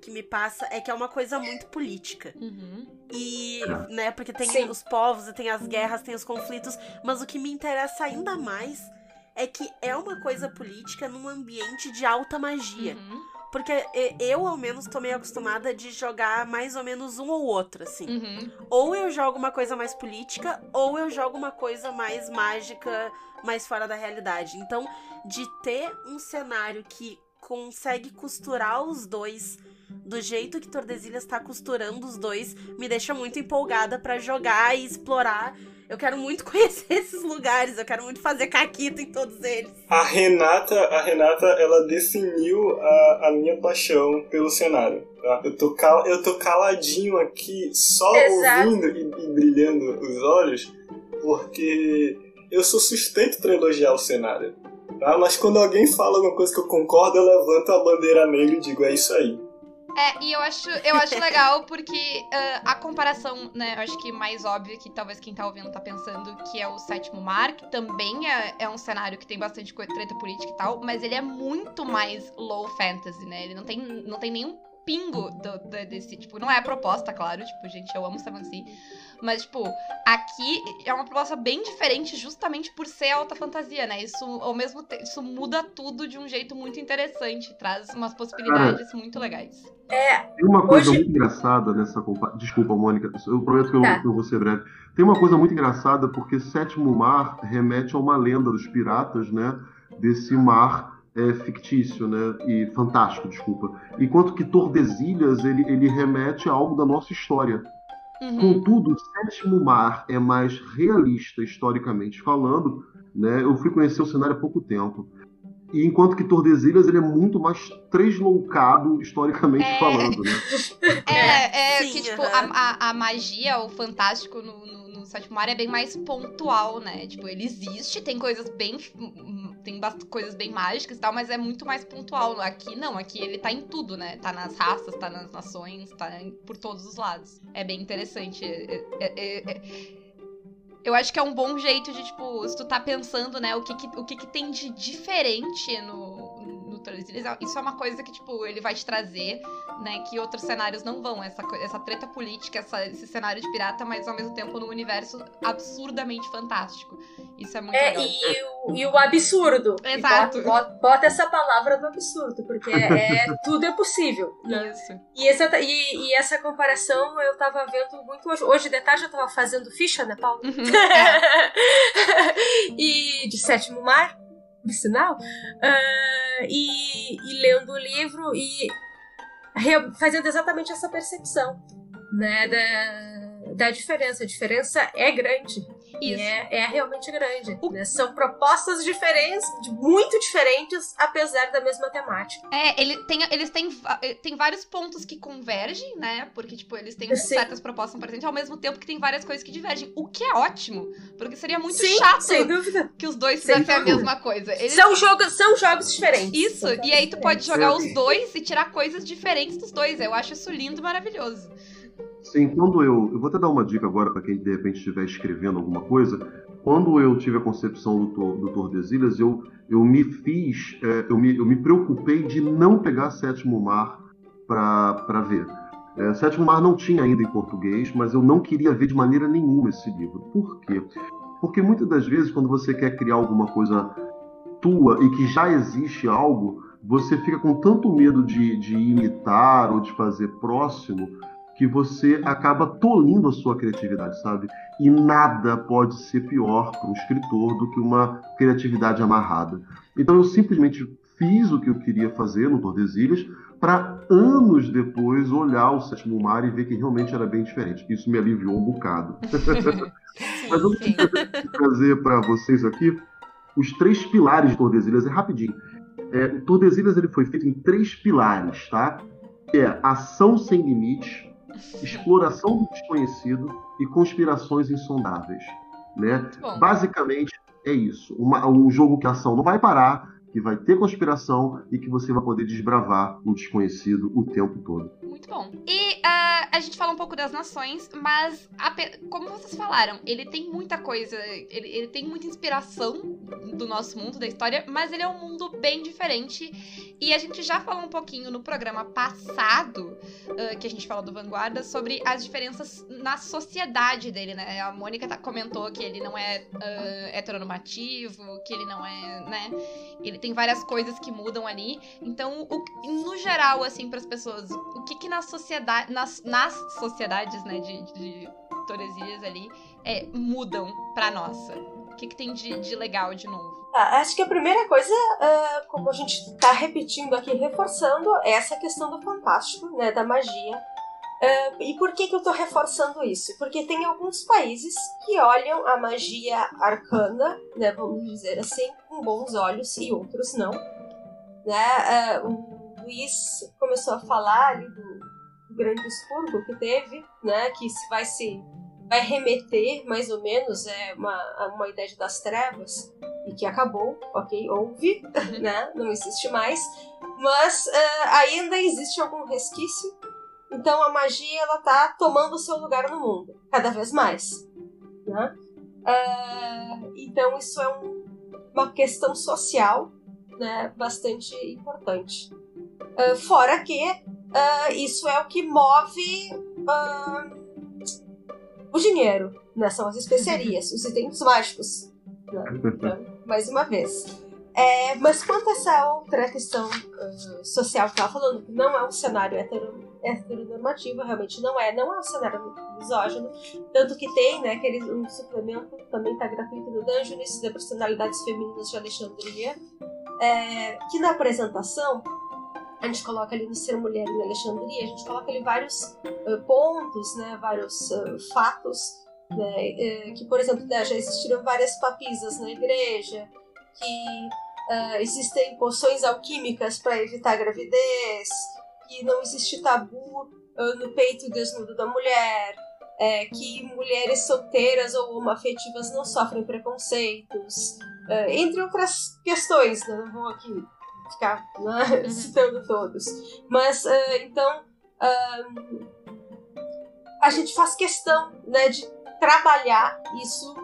Speaker 3: que me passa é que é uma coisa muito política.
Speaker 2: Uhum.
Speaker 3: E, né, porque tem Sim. os povos, e tem as guerras, tem os conflitos, mas o que me interessa ainda mais é que é uma coisa política num ambiente de alta magia. Uhum. Porque eu, ao menos, tô meio acostumada de jogar mais ou menos um ou outro, assim.
Speaker 2: Uhum.
Speaker 3: Ou eu jogo uma coisa mais política, ou eu jogo uma coisa mais mágica, mais fora da realidade. Então, de ter um cenário que consegue costurar os dois do jeito que Tordesilhas está costurando os dois, me deixa muito empolgada para jogar e explorar Eu quero muito conhecer esses lugares, eu quero muito fazer caquita em todos eles.
Speaker 5: A Renata, a Renata, ela definiu a, a minha paixão pelo cenário. tá? Eu tô, cal, eu tô caladinho aqui, só
Speaker 4: Exato.
Speaker 5: ouvindo e, e brilhando os olhos, porque eu sou suspeito pra elogiar o cenário. Tá? Mas quando alguém fala alguma coisa que eu concordo, eu levanto a bandeira negra e digo, é isso aí.
Speaker 2: É, e eu acho, eu acho legal porque ah, a comparação, né, eu acho que mais óbvia que talvez quem tá ouvindo tá pensando que é o Sétimo Mar, que também é, é um cenário que tem bastante treta política e tal, mas ele é muito mais low fantasy, né? Ele não tem, não tem nenhum pingo do- do- desse, tipo, não é a proposta, claro, tipo, gente, eu amo Seven Sea, mas, tipo, aqui é uma proposta bem diferente justamente por ser alta fantasia, né? Isso, ao mesmo tempo, isso muda tudo de um jeito muito interessante, traz umas possibilidades muito legais.
Speaker 6: Tem uma coisa
Speaker 4: Hoje-
Speaker 6: muito engraçada nessa comparação. Desculpa, Mônica, eu prometo que eu,
Speaker 4: Tá.
Speaker 6: eu vou ser breve. Tem uma coisa muito engraçada porque Sétimo Mar remete a uma lenda dos piratas, né? Desse mar é, fictício, né? E fantástico, desculpa. Enquanto que Tordesilhas ele, ele remete a algo da nossa história.
Speaker 2: Uhum.
Speaker 6: Contudo, Sétimo Mar é mais realista historicamente falando, né? Eu fui conhecer o cenário há pouco tempo. E enquanto que Tordesilhas ele é muito mais tresloucado historicamente
Speaker 2: É.
Speaker 6: falando, né?
Speaker 2: É, é
Speaker 3: Sim,
Speaker 2: que, tipo, a, a, a magia, o fantástico no, no, no sétimo mar é bem mais pontual, né? Tipo, ele existe, tem coisas bem. Tem coisas bem mágicas e tal, mas é muito mais pontual. Aqui não, aqui ele tá em tudo, né? Tá nas raças, tá nas nações, tá por todos os lados. É bem interessante. É- é- é- é- Eu acho que é um bom jeito de, tipo, se tu tá pensando, né, o que que, o que, que tem de diferente no, no Tordesilhas, isso é uma coisa que, tipo, ele vai te trazer né, que outros cenários não vão. Essa, essa treta política, essa- esse cenário de pirata, mas ao mesmo tempo num universo absurdamente fantástico. Isso é muito
Speaker 4: É,
Speaker 2: legal.
Speaker 4: e o, e o absurdo.
Speaker 2: Exato.
Speaker 4: Bota, bota- essa palavra do absurdo, porque é, tudo é possível. Né?
Speaker 2: Isso.
Speaker 4: E, exata- e- e essa comparação eu tava vendo muito hoje. Hoje de tarde eu tava fazendo ficha, né, Paulo?
Speaker 2: Uhum, é.
Speaker 4: e de sétimo mar, por sinal. Ah, e, e lendo o livro e re- fazendo exatamente essa percepção, né, da, da diferença. A diferença é grande. E
Speaker 2: Isso.
Speaker 4: é, é realmente grande. né? São propostas diferentes, muito diferentes, apesar da mesma temática.
Speaker 2: É, ele tem, eles têm, eh, tem vários pontos que convergem, né? Porque, tipo, eles têm
Speaker 4: Sim.
Speaker 2: certas propostas presentes, ao mesmo tempo que tem várias coisas que divergem. O que é ótimo, porque seria muito
Speaker 4: Sim,
Speaker 2: chato
Speaker 4: sem dúvida.
Speaker 2: que os dois
Speaker 4: Sem
Speaker 2: fizessem a mesma coisa. Eles
Speaker 4: São, jogos, são jogos diferentes.
Speaker 2: Isso,
Speaker 4: jogos
Speaker 2: e aí tu pode jogar
Speaker 6: Sim.
Speaker 2: os dois e tirar coisas diferentes dos dois. Eu acho isso lindo e maravilhoso.
Speaker 6: Sim, quando eu. Eu vou até dar uma dica agora para quem de repente estiver escrevendo alguma coisa. Quando eu tive a concepção do, do Tordesilhas, eu, eu me fiz. é, eu, me, eu me preocupei de não pegar Sétimo Mar para ver. É, Sétimo Mar não tinha ainda em português, mas eu não queria ver de maneira nenhuma esse livro. Por quê? Porque muitas das vezes, quando você quer criar alguma coisa tua e que já existe algo, você fica com tanto medo de, de imitar ou de fazer próximo que você acaba tolindo a sua criatividade, sabe? E nada pode ser pior para um escritor do que uma criatividade amarrada. Então eu simplesmente fiz o que eu queria fazer no Tordesilhas para anos depois olhar o Sétimo Mar e ver que realmente era bem diferente. Isso me aliviou um bocado. Mas eu
Speaker 2: Sim.
Speaker 6: trazer para vocês aqui os três pilares de Tordesilhas. É rapidinho. É, o Tordesilhas ele foi feito em três pilares, tá? É ação sem limites, exploração do desconhecido e conspirações insondáveis, né? Basicamente é isso. Uma- um jogo que a ação não vai parar, que vai ter conspiração e que você vai poder desbravar o desconhecido o tempo todo.
Speaker 2: Muito bom. E ah, a gente fala um pouco das nações, mas ape- como vocês falaram, ele tem muita coisa, ele, ele tem muita inspiração do nosso mundo, da história, mas ele é um mundo bem diferente. E a gente já falou um pouquinho no programa passado, ah, que a gente falou do Vanguarda, sobre as diferenças na sociedade dele, né? A Mônica tá- comentou que ele não é ah, heteronormativo, que ele não é, né? Ele tem várias coisas que mudam ali. Então, o- no geral, assim, para as pessoas, o que que na sociedade, nas, nas sociedades, né, de, de Tordesilhas ali, é, mudam pra nossa? O que que tem de, de legal de novo?
Speaker 4: Ah, acho que a primeira coisa, ah, como a gente está repetindo aqui, reforçando, é essa questão do fantástico, né, da magia. Uh, e por que, que eu tô reforçando isso? Porque tem alguns países que olham a magia arcana, né, vamos dizer assim, com bons olhos e outros não. Né? Uh, o Luiz começou a falar ali do, do grande expurgo que teve, né, que se vai se vai remeter mais ou menos é uma, uma ideia das trevas e que acabou, ok, houve, né, não existe mais, mas uh, ainda existe algum resquício então a magia ela tá tomando o seu lugar no mundo, cada vez mais. Né? Uh, então isso é um, uma questão social né, bastante importante. Uh, fora que uh, isso é o que move o dinheiro, né? são as especiarias, os itens mágicos. Né? Então, mais uma vez. É, mas quanto a essa outra questão social que eu estava falando, que não é um cenário hetero heteronormativa, realmente não é, não é um cenário misógino, tanto que tem, né, aquele um suplemento também está gratuito do Dungeons, de personalidades femininas de Alexandria, é, que na apresentação a gente coloca ali no Ser Mulher em Alexandria, a gente coloca ali vários uh, pontos, né, vários uh, fatos, né, uh, que, por exemplo, né, já existiram várias papisas na igreja, que existem poções alquímicas para evitar gravidez, que não existe tabu uh, no peito desnudo da mulher, é, que mulheres solteiras ou homoafetivas não sofrem preconceitos, uh, entre outras questões, né? não vou aqui ficar né, uhum. citando todos. Mas, uh, então, a gente faz questão né, de trabalhar isso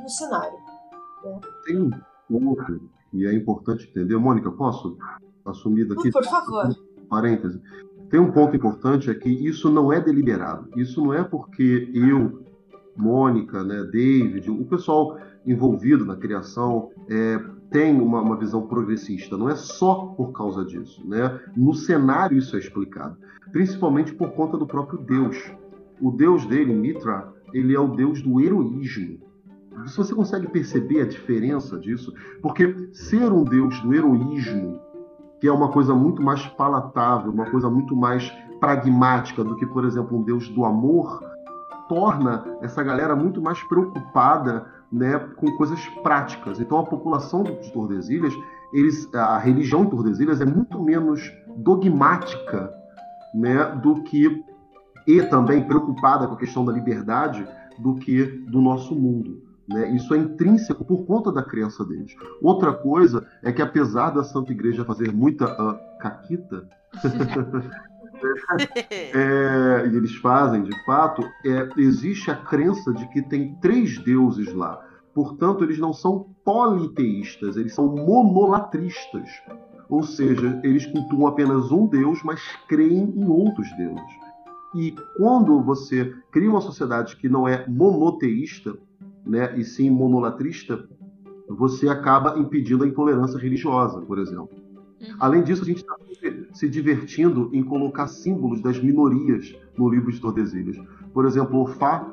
Speaker 4: no cenário. Né?
Speaker 6: Tem um ponto que é importante entender. Mônica, posso? Assumida aqui.
Speaker 4: Por favor.
Speaker 6: Parêntese. Tem um ponto importante é que isso não é deliberado. Isso não é porque eu, Mônica, né, David, o pessoal envolvido na criação é, tem uma, uma, visão progressista. Não é só por causa disso. Né? No cenário isso é explicado. Principalmente por conta do próprio Deus. O Deus dele, Mitra, ele é o Deus do heroísmo. Se você consegue perceber a diferença disso, porque ser um Deus do heroísmo que é uma coisa muito mais palatável, uma coisa muito mais pragmática do que, por exemplo, um Deus do amor, torna essa galera muito mais preocupada né, com coisas práticas. Então a população de Tordesilhas, eles, a religião em Tordesilhas é muito menos dogmática né, do que e também preocupada com a questão da liberdade do que do nosso mundo. Né? Isso é intrínseco por conta da crença deles. Outra coisa é que, apesar da Santa Igreja fazer muita uh, caquita, é, e eles fazem de fato, é, existe a crença de que tem três deuses lá. Portanto, eles não são politeístas, eles são monolatristas. Ou seja, eles cultuam apenas um deus, mas creem em outros deuses. E quando você cria uma sociedade que não é monoteísta, né, e sim monolatrista, você acaba impedindo a intolerância religiosa, por exemplo. Uhum. Além disso, a gente está se divertindo em colocar símbolos das minorias no livro de Tordesilhas. Por exemplo, o Fá,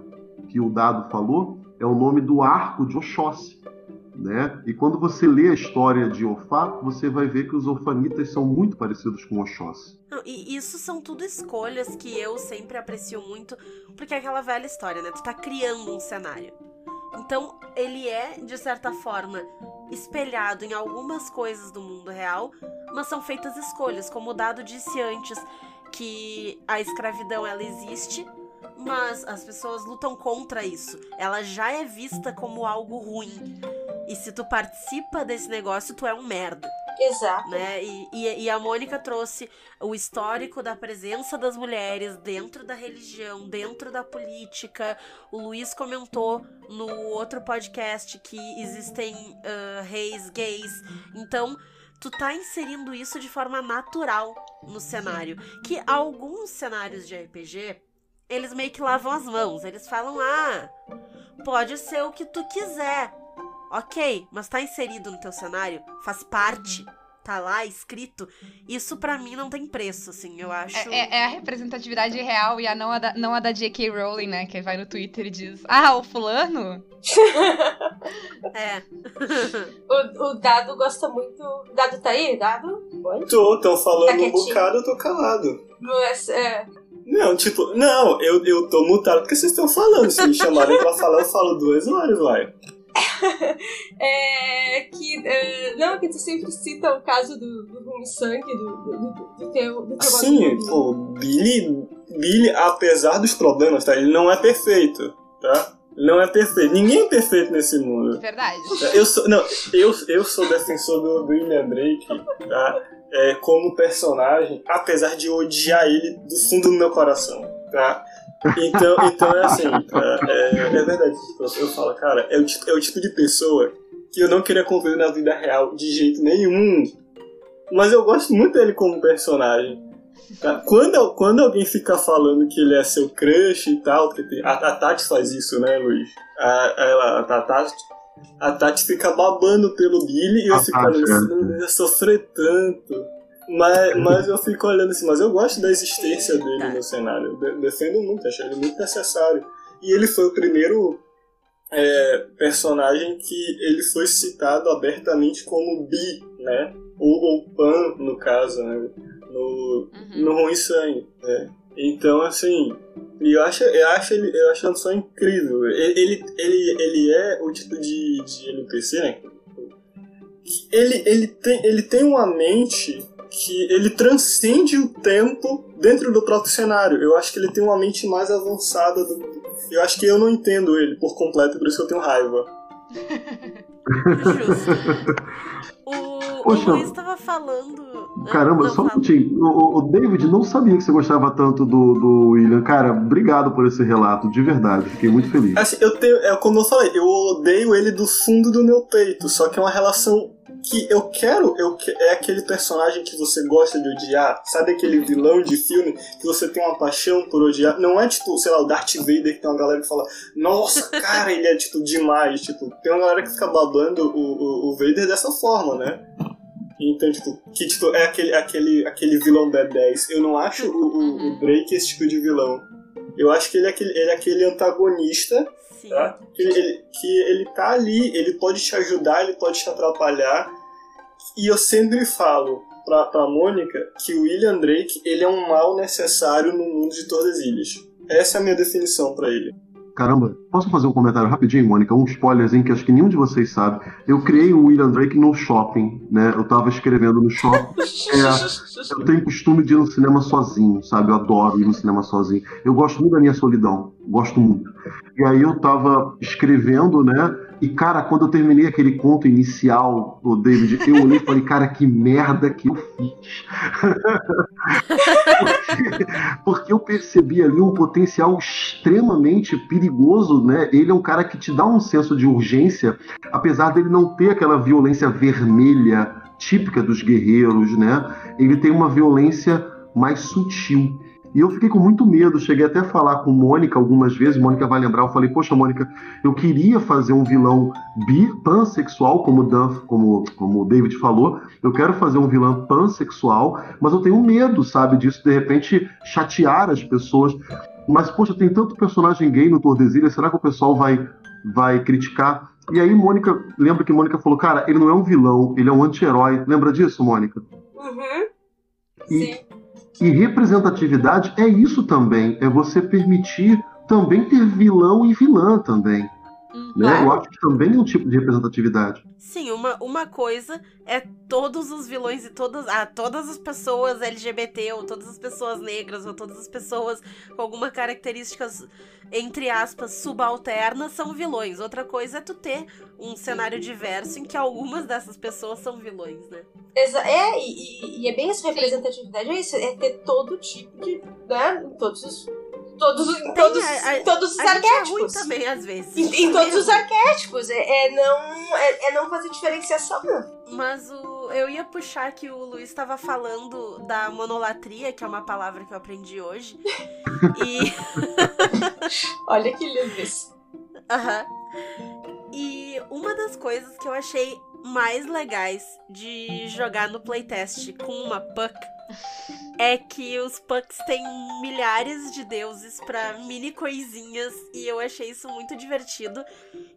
Speaker 6: que o Dado falou, é o nome do arco de Oxóssi. Né? E quando você lê a história de Ofá, você vai ver que os orfanitas são muito parecidos com Oxóssi.
Speaker 3: E isso são tudo escolhas que eu sempre aprecio muito, porque é aquela velha história, né? Tu tá criando um cenário. Então, ele é, de certa forma, espelhado em algumas coisas do mundo real, mas são feitas escolhas, como o Dado disse antes, que a escravidão ela existe, mas as pessoas lutam contra isso. Ela já é vista como algo ruim. E se tu participa desse negócio, tu é um merda.
Speaker 4: Exato.
Speaker 3: Né? E, e, e, a Mônica trouxe o histórico da presença das mulheres dentro da religião, dentro da política. O Luiz comentou no outro podcast que existem uh, reis gays. Então, tu tá inserindo isso de forma natural no cenário. Que alguns cenários de RPG, eles meio que lavam as mãos. Eles falam, ah, pode ser o que tu quiser. Ok, mas tá inserido no teu cenário, faz parte, tá lá escrito. Isso para mim não tem preço, assim, eu acho.
Speaker 2: É, é, é, a representatividade real e a não a, da, não a da J.K. Rowling, né? Que vai no Twitter e diz: Ah, o fulano?
Speaker 3: é.
Speaker 4: o, o Dado gosta muito. Dado tá aí? Dado?
Speaker 5: Oi? Tô, tô falando tá um bocado, eu tô calado.
Speaker 4: Mas, é,
Speaker 5: Não, tipo, não, eu, eu tô mutado porque vocês estão falando. Se me chamarem pra falar, eu falo duas horas, vai.
Speaker 4: É, que, é, não, que tu sempre cita o caso do, do Ruim Sangue, do, do, do, do teu, do teu
Speaker 5: Sim, pô, Billy, Billy, apesar dos problemas, tá? Ele não é perfeito, tá? Não é perfeito. Ninguém é perfeito nesse mundo.
Speaker 2: Verdade.
Speaker 5: Eu sou, não, eu, eu sou defensor do, do William Drake, tá? É, como personagem, apesar de odiar ele do fundo do meu coração, tá? Então, então é assim, tá? é, é verdade. tipo, Eu, eu falo, cara, é o, tipo, é o tipo de pessoa que eu não queria conviver na vida real de jeito nenhum. Mas eu gosto muito dele como personagem. tá? Quando, quando alguém fica falando que ele é seu crush e tal, porque a, a Tati faz isso, né, Luiz? A, ela, a, Tati, a Tati fica babando pelo Billy e eu fico
Speaker 6: é.
Speaker 5: "Não, ia sofrer tanto. Mas, mas eu fico olhando assim, mas eu gosto da existência dele
Speaker 3: Tá.
Speaker 5: no cenário. Eu de- defendo muito, acho ele muito necessário. E ele foi o primeiro é, personagem que ele foi citado abertamente como bi, né? Ou, ou pan, no caso, né? No,
Speaker 2: Uhum.
Speaker 5: no Ruim Sangue. né? Então, assim, eu acho, eu acho ele, eu acho a incrível. Ele, ele, ele, ele é o tipo de, de NPC, né? Ele, ele, tem, ele tem uma mente que ele transcende o tempo dentro do próprio cenário. Eu acho que ele tem uma mente mais avançada do Eu acho que eu não entendo ele por completo, por isso que eu tenho raiva.
Speaker 3: Justo. O,
Speaker 6: Poxa.
Speaker 3: o Luiz tava falando.
Speaker 6: Caramba,
Speaker 3: Não,
Speaker 6: só um minutinho. O, o- o David não sabia que você gostava tanto do, do William. Cara, obrigado por esse relato, de verdade. Fiquei muito feliz.
Speaker 5: Assim, eu tenho. É como eu falei, eu odeio ele do fundo do meu peito. Só que é uma relação que eu quero. Eu, que- é aquele personagem que você gosta de odiar. Sabe aquele vilão de filme que você tem uma paixão por odiar? Não é tipo, sei lá, o Darth Vader que tem uma galera que fala, nossa, cara, ele é tipo demais. Tipo, tem uma galera que fica babando o, o, o Vader dessa forma, né? Então, tipo, que tipo, é aquele, aquele, aquele vilão da 10. Eu não acho o, o, o Drake esse tipo de vilão. Eu acho que ele é aquele, ele é aquele antagonista
Speaker 3: Sim.
Speaker 5: tá? Que ele, que ele tá ali, ele pode te ajudar, ele pode te atrapalhar. E eu sempre falo pra, pra Mônica que o William Drake ele é um mal necessário no mundo de Tordesilhas. Essa é a minha definição pra ele.
Speaker 6: Caramba, posso fazer um comentário rapidinho, Mônica? Um spoilerzinho que acho que nenhum de vocês sabe. Eu criei o William Drake no shopping, né? Eu tava escrevendo no shopping. É, eu tenho costume de ir no cinema sozinho, sabe? Eu adoro ir no cinema sozinho. Eu gosto muito da minha solidão, gosto muito. E aí eu tava escrevendo, né? E, cara, quando eu terminei aquele conto inicial do David, eu olhei e falei, cara, que merda que eu fiz. Porque eu percebi ali um potencial extremamente perigoso, né? Ele é um cara que te dá um senso de urgência, apesar dele não ter aquela violência vermelha típica dos guerreiros, né? Ele tem uma violência mais sutil. E eu fiquei com muito medo, cheguei até a falar com Mônica algumas vezes, Mônica vai lembrar, eu falei, poxa, Mônica, eu queria fazer um vilão bi, pansexual, como Dan, como, como o David falou, eu quero fazer um vilão pansexual, mas eu tenho medo, sabe, disso, de repente, chatear as pessoas. Mas, poxa, tem tanto personagem gay no Tordesilhas, será que o pessoal vai, vai criticar? E aí, Mônica, lembra que Mônica falou, cara, ele não é um vilão, ele é um anti-herói. Lembra disso, Mônica?
Speaker 4: Uhum.
Speaker 6: E-
Speaker 4: Sim.
Speaker 6: E representatividade é isso também, é você permitir também ter vilão e vilã também. Né?
Speaker 4: Claro.
Speaker 6: Eu acho que também é um tipo de representatividade.
Speaker 3: Sim, uma, uma coisa é todos os vilões e todas, ah, todas as pessoas LGBT, ou todas as pessoas negras, ou todas as pessoas com alguma características, entre aspas, subalternas, são vilões. Outra coisa é tu ter um cenário diverso em que algumas dessas pessoas são vilões, né?
Speaker 4: Exa é, e, e- e é bem isso, representatividade é isso, é ter todo tipo de. Né? Todos os. Todos, os-
Speaker 3: Tem,
Speaker 4: todos,
Speaker 3: a-
Speaker 4: todos os
Speaker 3: A gente é
Speaker 4: arquétipos.
Speaker 3: também, às vezes.
Speaker 4: Em, em todos os arquétipos. É, é não, é, é não fazer diferenciação.
Speaker 3: Mas o, eu ia puxar que o Luiz estava falando da monolatria, que é uma palavra que eu aprendi hoje. e.
Speaker 4: Olha que lindo isso.
Speaker 3: Aham. E uma das coisas que eu achei mais legais de jogar no playtest com uma puck é que os pucks têm milhares de deuses pra mini coisinhas e eu achei isso muito divertido.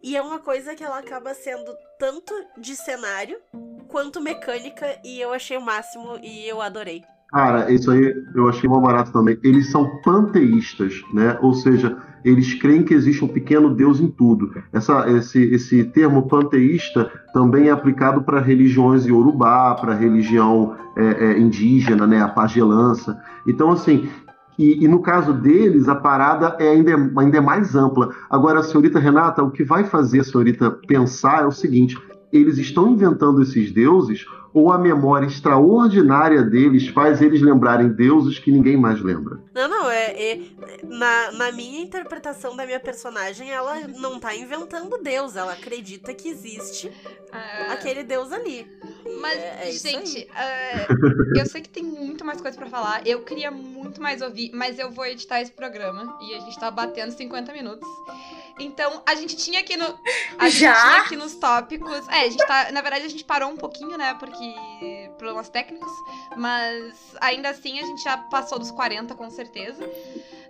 Speaker 3: E é uma coisa que ela acaba sendo tanto de cenário quanto mecânica e eu achei o máximo e eu adorei.
Speaker 6: Cara, isso aí eu achei mal barato também. Eles são panteístas, né? Ou seja, eles creem que existe um pequeno Deus em tudo. Essa, esse, esse termo panteísta também é aplicado para religiões iorubá, para religião é, é, indígena, né? A pagelança. Então, assim, e, e, no caso deles, a parada é ainda, ainda é mais ampla. Agora, a senhorita Renata, o que vai fazer a senhorita pensar é o seguinte: eles estão inventando esses deuses ou a memória extraordinária deles faz eles lembrarem deuses que ninguém mais lembra?
Speaker 3: Não, não, é, é na, na minha interpretação da minha personagem, ela não tá inventando deus, ela acredita que existe
Speaker 2: Ah,
Speaker 3: aquele deus ali.
Speaker 2: Mas,
Speaker 3: é- é
Speaker 2: gente, ah, eu sei que tem muito mais coisa pra falar. Eu queria muito mais ouvir, mas eu vou editar esse programa e a gente tá batendo 50 minutos. Então, a gente tinha aqui no. A gente
Speaker 4: Já?
Speaker 2: tinha aqui nos tópicos. É, a gente tá. Na verdade, a gente parou um pouquinho, né? Porque. Problemas técnicos. Mas ainda assim a gente já passou dos 40, com certeza.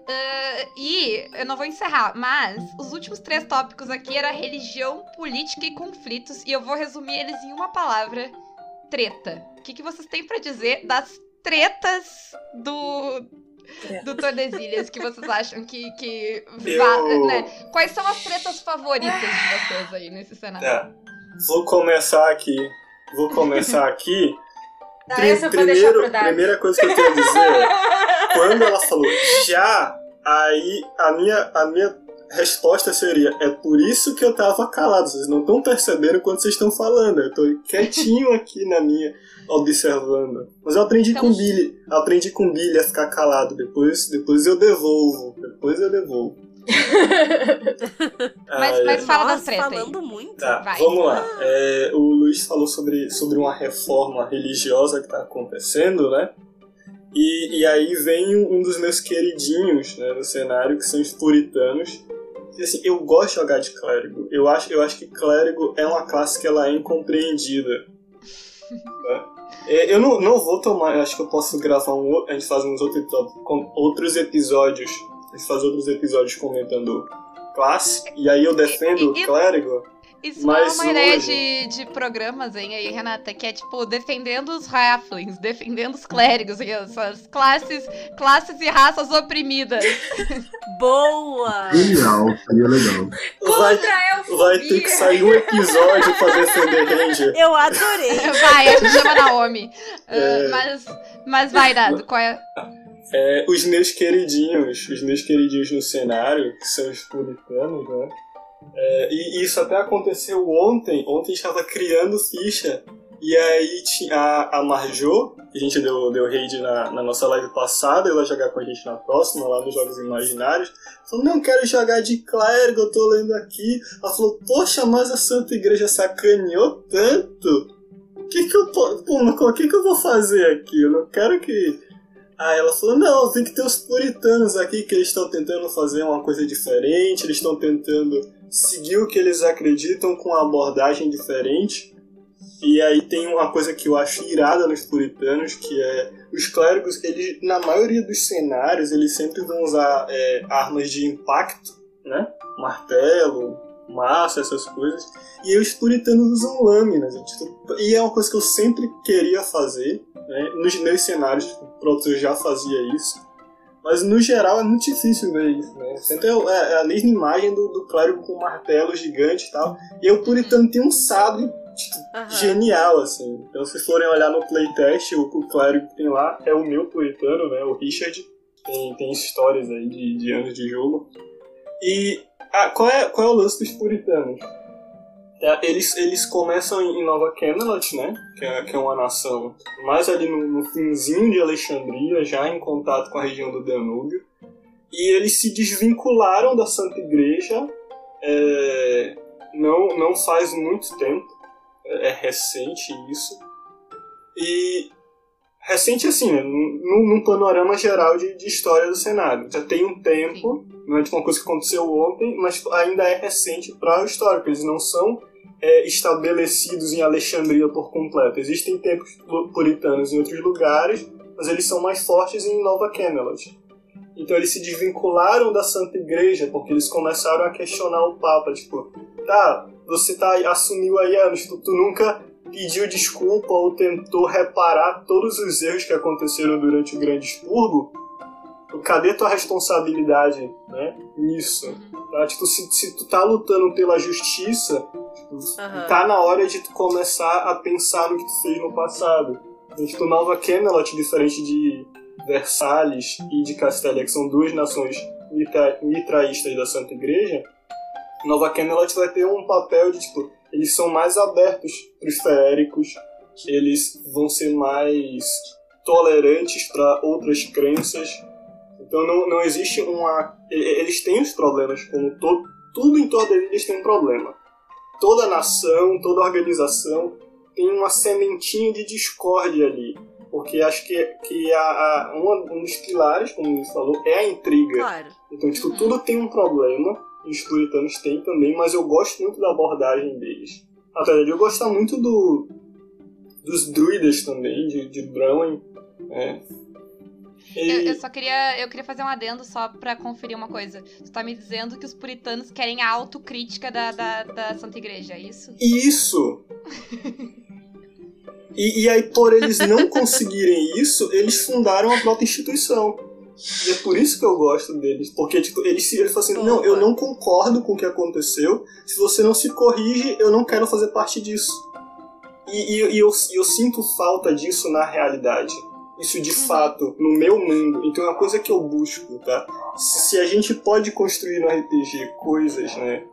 Speaker 2: Ah, e eu não vou encerrar, mas os últimos três tópicos aqui era religião, política e conflitos. E eu vou resumir eles em uma palavra: treta. O que, que vocês têm pra dizer das tretas do. Do Tordesilhas, que vocês acham que. que va-
Speaker 5: Eu-
Speaker 2: né? Quais são as tretas favoritas de vocês aí nesse cenário?
Speaker 5: É. Vou começar aqui. Vou começar aqui.
Speaker 4: Ah,
Speaker 5: Pri- primeiro, primeira coisa que eu tenho a dizer é, quando ela falou já, aí a minha, a minha resposta seria: é por isso que eu tava calado. Vocês não estão percebendo quando vocês estão falando. Eu tô quietinho aqui na minha, observando. Mas eu aprendi
Speaker 2: Então-
Speaker 5: com o Billy. Aprendi com o Billy a ficar calado. Depois, depois eu devolvo. Depois eu devolvo.
Speaker 2: Mas- mas fala
Speaker 3: Nossa,
Speaker 2: tretas aí.
Speaker 3: falando muito.
Speaker 5: Tá,
Speaker 2: Vai.
Speaker 5: vamos lá. É, o Luiz falou sobre, sobre uma reforma religiosa que está acontecendo, né? E, e aí vem um, um dos meus queridinhos né, no cenário, que são os puritanos. Assim, eu gosto de jogar de clérigo. Eu acho, eu acho que clérigo é uma classe que ela é incompreendida. Tá? É, eu não, não vou tomar, eu acho que eu posso gravar um outro. A gente faz uns outros, outros episódios. A gente faz outros episódios comentando classe. E aí eu defendo o
Speaker 2: E- e-
Speaker 5: clérigo.
Speaker 2: Isso não é
Speaker 5: Mas
Speaker 2: uma ideia
Speaker 5: hoje-
Speaker 2: de, de programas, hein, aí, Renata? Que é tipo, defendendo os halflings, defendendo os clérigos, e essas classes, classes e raças oprimidas.
Speaker 3: Boa!
Speaker 6: Genial, seria legal.
Speaker 5: Vai, vai ter que sair um episódio pra defender Ranger.
Speaker 3: Eu adorei.
Speaker 2: Vai, a gente chama Naomi. Ah,
Speaker 5: É.
Speaker 2: mas, mas vai, Dado, qual é?
Speaker 5: É, os meus queridinhos, os meus queridinhos no cenário, que são os puritanos, né? É, e isso até aconteceu ontem. Ontem estava criando ficha. E aí a, a Marjô, que a gente deu, deu raid na, na nossa live passada, e vai jogar com a gente na próxima, lá nos Jogos Imaginários. Falou, não quero jogar de clérigo, eu tô lendo aqui. Ela falou, poxa, mas a Santa Igreja sacaneou tanto. O que que eu, pô, que que eu vou fazer aqui? Eu não quero que Aí ela falou, não, tem que ter os puritanos aqui que eles estão tentando fazer uma coisa diferente, eles estão tentando seguir o que eles acreditam com uma abordagem diferente. E aí tem uma coisa que eu acho irada nos puritanos, que é os clérigos, eles, na maioria dos cenários, eles sempre vão usar é, armas de impacto, né? Martelo, massa, essas coisas. E os puritanos usam lâminas. E, é uma coisa que eu sempre queria fazer, né? Nos meus cenários, pronto, eu já fazia isso. Mas no geral é muito difícil ver isso, né? Sempre é, é a mesma imagem do, do clérigo com um martelo gigante e tal. E o puritano tem um tipo,
Speaker 3: Aham.
Speaker 5: genial, assim. Então se forem olhar no playtest, o, o clérigo que tem lá é o meu puritano, né? O Richard. Tem, tem histórias aí de, de anos de jogo. E ah, qual, é, qual é o lance dos puritanos? É, eles, eles começam em Nova Camelot, né? Que é, que é uma nação mais ali no, no finzinho de Alexandria, já em contato com a região do Danúbio. E eles se desvincularam da Santa Igreja é, não, não faz muito tempo. É, é recente isso. E recente assim? Num, panorama geral de, de história do cenário. Já tem um tempo, não é tipo uma coisa que aconteceu ontem, mas ainda é recente para o histórico. Eles não são é, estabelecidos em Alexandria por completo. Existem templos pu- puritanos em outros lugares, mas eles são mais fortes em Nova Camelot. Então eles se desvincularam da Santa Igreja porque eles começaram a questionar o Papa, tipo, tá, você tá assumiu aí anos, tu, tu nunca pediu desculpa ou tentou reparar todos os erros que aconteceram durante o Grande Expurgo, cadê tua responsabilidade né, nisso? Tá? Tipo, se, se tu tá lutando pela justiça,
Speaker 3: Aham.
Speaker 5: tá na hora de tu começar a pensar no que tu fez no passado. Então, tipo, Nova Camelot, diferente de Versalhes e de Castelia, que são duas nações mitra- mitraístas da Santa Igreja, Nova Camelot vai ter um papel de, tipo, eles são mais abertos pros feéricos, eles vão ser mais tolerantes para outras crenças. Então não, não existe uma... Eles têm os problemas, como to, tudo em torno deles tem um problema. Toda nação, toda organização tem uma sementinha de discórdia ali. Porque acho que, que a, a, uma- um dos pilares, como ele falou, é a intriga.
Speaker 3: Claro.
Speaker 5: Então, tipo,
Speaker 2: Uhum.
Speaker 5: tudo tem um problema, e os puritanos têm também, mas eu gosto muito da abordagem deles. Apesar de eu gostar muito do, dos druidas também, de, de Brown. É.
Speaker 2: Eu,
Speaker 5: E-
Speaker 2: eu só queria, eu queria fazer um adendo só pra conferir uma coisa. Tu tá me dizendo que os puritanos querem a autocrítica da, da, da Santa Igreja, é isso?
Speaker 5: Isso! E, e aí, por eles não conseguirem isso, eles fundaram a própria instituição. E é por isso que eu gosto deles. Porque, tipo, eles, se- eles falam assim, não, eu não concordo com o que aconteceu. Se você não se corrige, eu não quero fazer parte disso. E, e- e eu, eu sinto falta disso na realidade. Isso de fato, no meu mundo. Então é uma coisa que eu busco, tá? Se, se a gente pode construir no RPG coisas, né?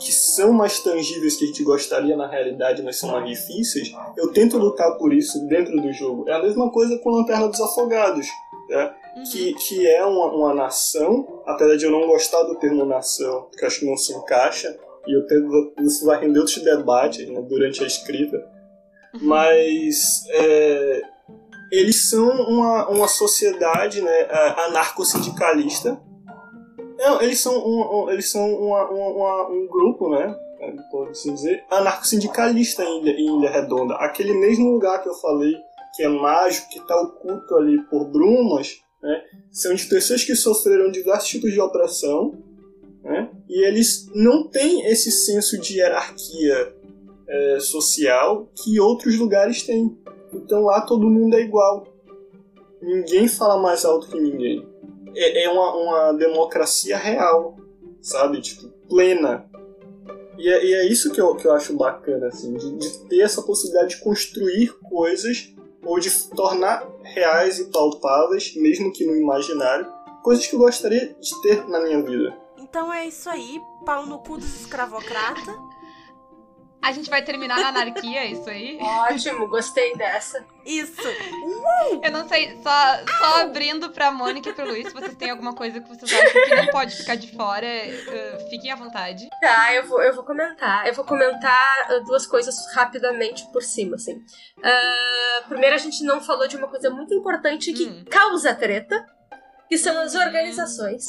Speaker 5: que são mais tangíveis que a gente gostaria na realidade, mas são mais difíceis, eu tento lutar por isso dentro do jogo. É a mesma coisa com Lanterna dos Afogados, né?
Speaker 2: Uhum.
Speaker 5: que, que é uma, uma nação, apesar de eu não gostar do termo nação, porque eu acho que não se encaixa, e eu tento, isso vai render outros debates né, durante a escrita, mas é, eles são uma, uma sociedade né, a- anarcossindicalista. Não, eles são, um, um- eles são uma- uma- um grupo, né? Pode assim dizer, anarcossindicalista em Ilha, em Ilha Redonda. Aquele mesmo lugar que eu falei, que é mágico, que está oculto ali por brumas, né? São de pessoas que sofreram diversos tipos de opressão, né? E eles não têm esse senso de hierarquia é, social que outros lugares têm. Então lá todo mundo é igual. Ninguém fala mais alto que ninguém. É, é uma, uma democracia real, sabe? Tipo, plena. E é, e é isso que eu, que eu acho bacana, assim, de, de ter essa possibilidade de construir coisas ou de tornar reais e palpáveis, mesmo que no imaginário, coisas que eu gostaria de ter na minha vida.
Speaker 3: Então é isso aí, pau no cu dos escravocrata.
Speaker 2: A gente vai terminar na anarquia, é isso aí?
Speaker 4: Ótimo, gostei dessa.
Speaker 3: Isso.
Speaker 2: Eu não sei, só, só abrindo pra Mônica e pro Luiz, se vocês têm alguma coisa que vocês acham que não pode ficar de fora, eh, fiquem à vontade.
Speaker 4: Tá, eu vou, eu vou comentar. Eu vou comentar ah, duas coisas rapidamente por cima, assim. Ah, primeiro, a gente não falou de uma coisa muito importante que
Speaker 2: Hum.
Speaker 4: causa treta, que são as organizações.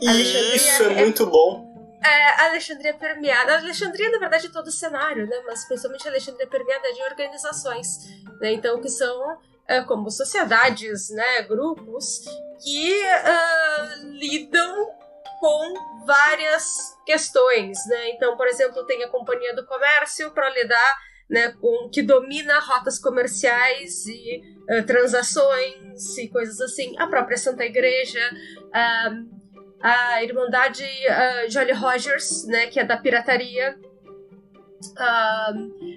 Speaker 5: E
Speaker 4: Alexandria
Speaker 5: isso é
Speaker 4: é-
Speaker 5: muito bom.
Speaker 4: É, Alexandria permeada. A Alexandria, na verdade, é todo o cenário, né? Mas principalmente a Alexandria permeada de organizações, né? Então, que são é, como sociedades, né? Grupos que ah, lidam com várias questões, né? Então, por exemplo, tem a Companhia do Comércio para lidar né, com que domina rotas comerciais e ah, transações e coisas assim. A própria Santa Igreja, ah, a Irmandade ah, Jolly Rogers, né, que é da pirataria. Ah,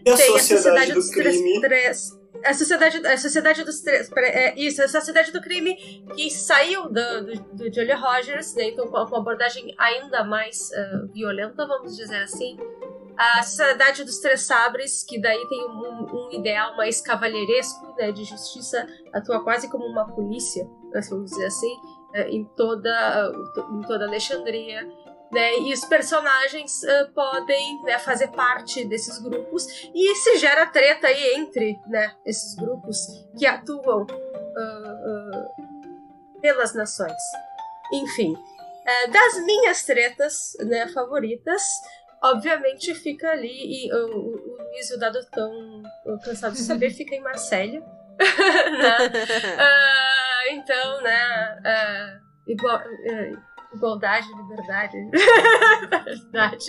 Speaker 5: E a
Speaker 4: tem
Speaker 5: sociedade,
Speaker 4: dos
Speaker 5: do
Speaker 4: três,
Speaker 5: crime.
Speaker 4: três- a sociedade, a sociedade dos três, é, isso, a sociedade do crime que saiu do, do, do Jolly Rogers, né, então com uma abordagem ainda mais ah, violenta, vamos dizer assim. A sociedade dos três sabres, que daí tem um, um ideal mais cavalheiresco, né, de justiça, atua quase como uma polícia, né, vamos dizer assim, em toda em toda Alexandria. Né, e os personagens eh, podem né, fazer parte desses grupos e se gera treta aí entre né, esses grupos que atuam ah, ah, pelas nações. Enfim, eh, das minhas tretas né, favoritas, obviamente fica ali, e o, o, Luiz e o Dado tão cansados de saber, fica em Marsella. né? Então, né, ah, igual, ah, igualdade, liberdade, verdade,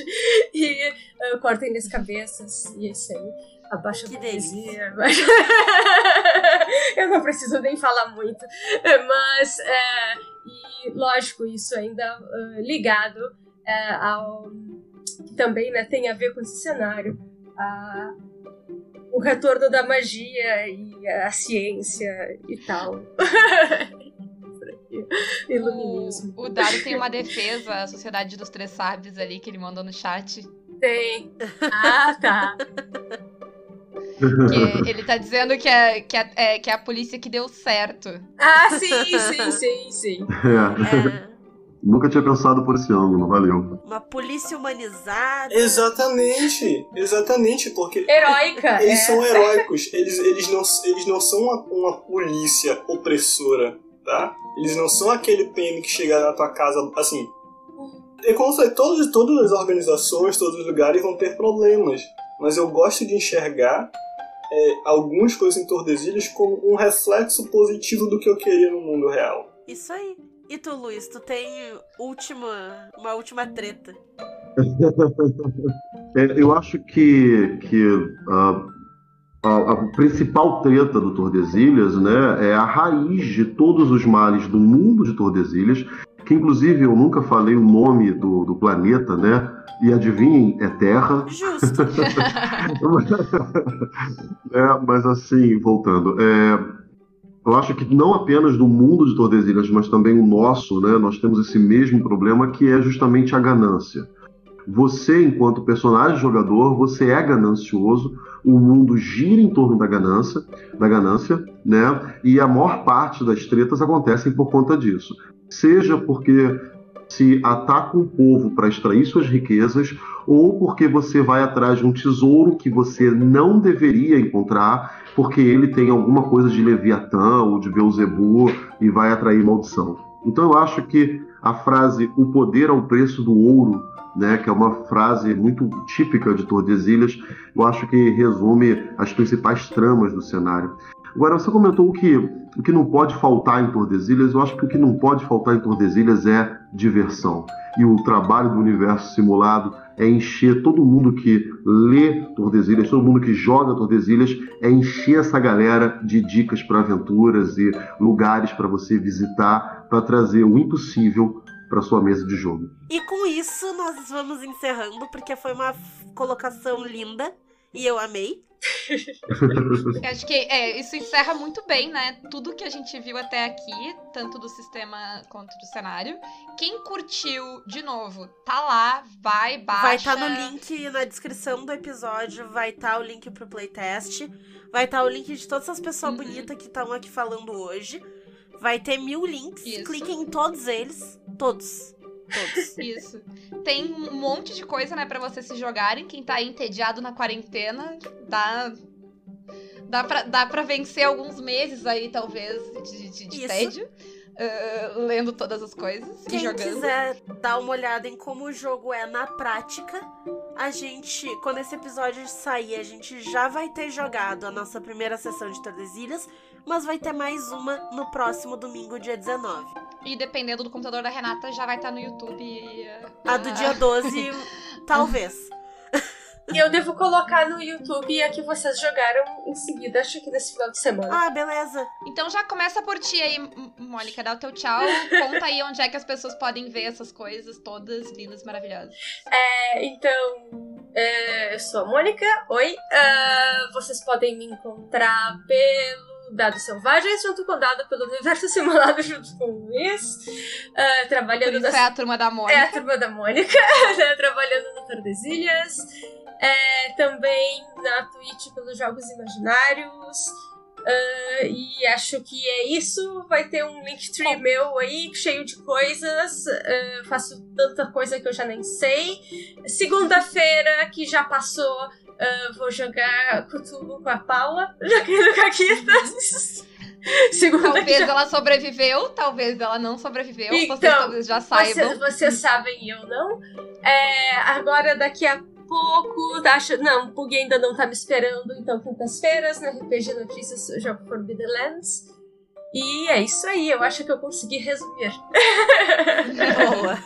Speaker 4: e ah, cortem as cabeças, e é isso aí. Abaixa a
Speaker 3: Que
Speaker 4: burguesia. abaixa- Eu não preciso nem falar muito. Mas, é, e lógico, isso ainda é, ligado é, ao. que também né, tem a ver com esse cenário. a- o retorno da magia e a ciência e tal. Iluminismo.
Speaker 2: O, o Dado tem uma defesa, a Sociedade dos Três Sábios ali, que ele mandou no chat.
Speaker 4: Tem. Ah, tá.
Speaker 2: Que ele tá dizendo que é, que, é, é- que é a polícia que deu certo.
Speaker 4: Ah, sim, sim, sim, sim.
Speaker 6: É,
Speaker 3: É,
Speaker 6: nunca tinha pensado por esse ângulo, valeu.
Speaker 3: uma polícia humanizada.
Speaker 5: Exatamente, exatamente, porque
Speaker 4: Heróica.
Speaker 5: eles
Speaker 4: é.
Speaker 5: são heróicos, eles, eles, não, eles não são uma, uma polícia opressora, tá? Eles não são aquele PM que chega na tua casa, assim... É como eu falei, todas, todas as organizações, todos os lugares vão ter problemas, mas eu gosto de enxergar é, algumas coisas em Tordesilhas como um reflexo positivo do que eu queria no mundo real.
Speaker 3: Isso aí. E tu, Luiz, tu tem última, uma última treta.
Speaker 6: É, eu acho que, que a, a principal treta do Tordesilhas né, é a raiz de todos os males do mundo de Tordesilhas, que inclusive eu nunca falei o nome do, do planeta, né? E adivinhem, é Terra.
Speaker 3: Justo.
Speaker 6: É, mas assim, voltando, é, eu acho que não apenas do mundo de Tordesilhas, mas também o nosso, né? Nós temos esse mesmo problema que é justamente a ganância. Você, enquanto personagem jogador, você é ganancioso, o mundo gira em torno da ganância, da ganância, né? E a maior parte das tretas acontecem por conta disso. Seja porque se ataca um povo para extrair suas riquezas, ou porque você vai atrás de um tesouro que você não deveria encontrar, porque ele tem alguma coisa de Leviatã ou de Beuzebu e vai atrair maldição. Então eu acho que a frase o poder ao preço do ouro, né, que é uma frase muito típica de Tordesilhas, eu acho que resume as principais tramas do cenário. Agora, você comentou que, o que não pode faltar em Tordesilhas. Eu acho que o que não pode faltar em Tordesilhas é diversão. E o trabalho do universo simulado é encher todo mundo que lê Tordesilhas, todo mundo que joga Tordesilhas, é encher essa galera de dicas para aventuras e lugares para você visitar, para trazer o impossível para sua mesa de jogo.
Speaker 3: E com isso nós vamos encerrando, porque foi uma colocação linda e eu amei.
Speaker 2: Eu Acho que é, isso encerra muito bem, né? Tudo que a gente viu até aqui, tanto do sistema quanto do cenário. Quem curtiu, de novo, tá lá, vai, baixa.
Speaker 3: Vai estar no link na descrição do episódio, vai estar o link pro playtest, vai estar o link de todas as pessoas
Speaker 2: Uhum.
Speaker 3: bonitas que estão aqui falando hoje. Vai ter mil links,
Speaker 2: Isso.
Speaker 3: cliquem em todos eles. Todos. Todos.
Speaker 2: Isso. Tem um monte de coisa, né, pra vocês se jogarem. Quem tá entediado na quarentena, dá. Dá pra, dá pra vencer alguns meses aí, talvez, de, de, de tédio. ah, lendo todas as coisas e
Speaker 3: Quem
Speaker 2: jogando.
Speaker 3: quiser dar uma olhada em como o jogo é na prática, a gente, quando esse episódio sair, a gente já vai ter jogado a nossa primeira sessão de Tordesilhas, mas vai ter mais uma no próximo domingo, dia 19.
Speaker 2: E dependendo do computador da Renata, já vai estar no YouTube.
Speaker 3: A do dia 12, talvez.
Speaker 4: E eu devo colocar no YouTube a que vocês jogaram em seguida, acho que nesse final de semana.
Speaker 3: Ah, beleza.
Speaker 2: Então já começa por ti aí, Mônica, dá o teu tchau. Conta aí onde é que as pessoas podem ver essas coisas todas lindas, maravilhosas.
Speaker 4: É, então, é, eu sou a Mônica, oi. Ah, vocês podem me encontrar pelo Dados Selvagens, junto com o Dado pelo Universo Simulado, junto com o Luiz.
Speaker 2: Por
Speaker 4: trabalhando
Speaker 2: é a turma da
Speaker 4: É a
Speaker 2: Mônica.
Speaker 4: turma da Mônica, né, trabalhando no Tordesilhas. É, também na Twitch pelos Jogos Imaginários. Ah, e acho que é isso. Vai ter um Linktree meu aí, cheio de coisas. Ah, faço tanta coisa que eu já nem sei. Segunda-feira, que já passou, ah, vou jogar Cthulhu com a Paula. Joguei no Caquitas. Segunda
Speaker 2: Talvez
Speaker 4: já
Speaker 2: ela sobreviveu, talvez ela não sobreviveu. vocês
Speaker 4: Então,
Speaker 2: talvez já saibam.
Speaker 4: vocês sabem e eu não. É, agora, daqui a pouco, tá acho, não, o Pug ainda não tá me esperando, então quintas-feiras, no RPG Notícias, eu jogo Forbidden Lands. E é isso aí, eu acho que eu consegui resumir.
Speaker 3: Boa.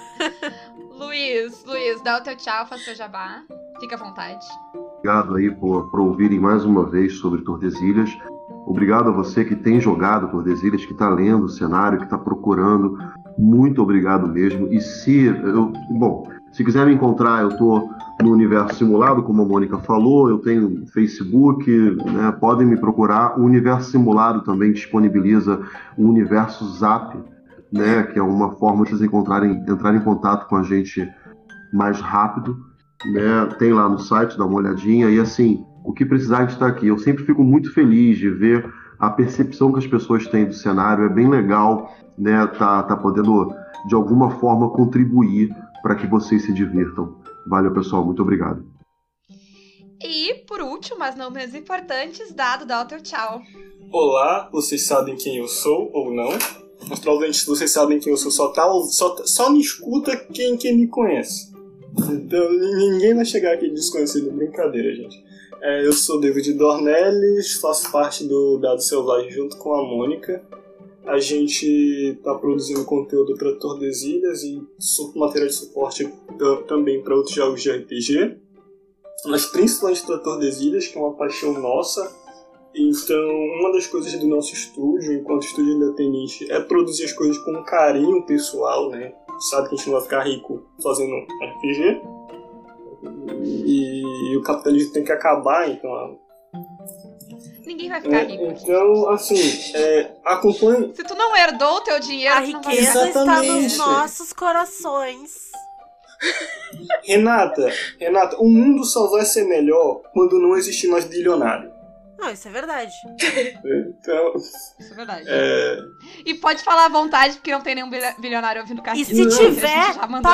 Speaker 2: Luiz, Luiz, dá o teu tchau, faz teu jabá. Fica à vontade.
Speaker 6: Obrigado aí por, por ouvirem mais uma vez sobre Tordesilhas. Obrigado a você que tem jogado Tordesilhas, que está lendo o cenário, que está procurando. Muito obrigado mesmo. E se eu, bom, se quiser me encontrar, eu estou no universo simulado, como a Mônica falou. Eu tenho Facebook, né, podem me procurar. O universo simulado também disponibiliza o universo Zap, né, que é uma forma de vocês encontrarem, entrar em contato com a gente mais rápido. Né? Tem lá no site, dá uma olhadinha. E assim, o que precisar de estar aqui. Eu sempre fico muito feliz de ver a percepção que as pessoas têm do cenário. É bem legal, né? Tá, tá podendo de alguma forma contribuir para que vocês se divirtam. Valeu, pessoal. Muito obrigado.
Speaker 2: E, por último, mas não menos importantes, Dado, dá o teu tchau.
Speaker 5: Olá, vocês sabem quem eu sou ou não? Mas provavelmente vocês sabem quem eu sou, só, tá, só, só me escuta quem, quem me conhece. Então ninguém vai chegar aqui desconhecido, brincadeira, gente. É, eu sou David Dornelles, faço parte do Dado Selvagem junto com a Mônica. A gente está produzindo conteúdo para Tordesilhas e material de suporte também para outros jogos de RPG. Mas principalmente para Tordesilhas, que é uma paixão nossa. Então, uma das coisas do nosso estúdio, enquanto estúdio independente, é produzir as coisas com carinho pessoal, né? Sabe que a gente não vai ficar rico fazendo RPG. E, e o capitalismo tem que acabar, então
Speaker 2: Ninguém vai ficar
Speaker 5: é,
Speaker 2: rico.
Speaker 5: Então, assim, é, acompanhe.
Speaker 2: Se tu não herdou o teu dinheiro,
Speaker 3: A riqueza está
Speaker 5: Exatamente.
Speaker 3: nos nossos corações.
Speaker 5: Renata, Renata, o mundo só vai ser melhor quando não existir mais bilionário.
Speaker 3: Não, isso é verdade.
Speaker 5: Então,
Speaker 2: Isso é verdade.
Speaker 5: é,
Speaker 2: E pode falar à vontade, porque não tem nenhum bilionário ouvindo
Speaker 3: E
Speaker 2: cartinha.
Speaker 3: se
Speaker 5: Não.
Speaker 3: tiver,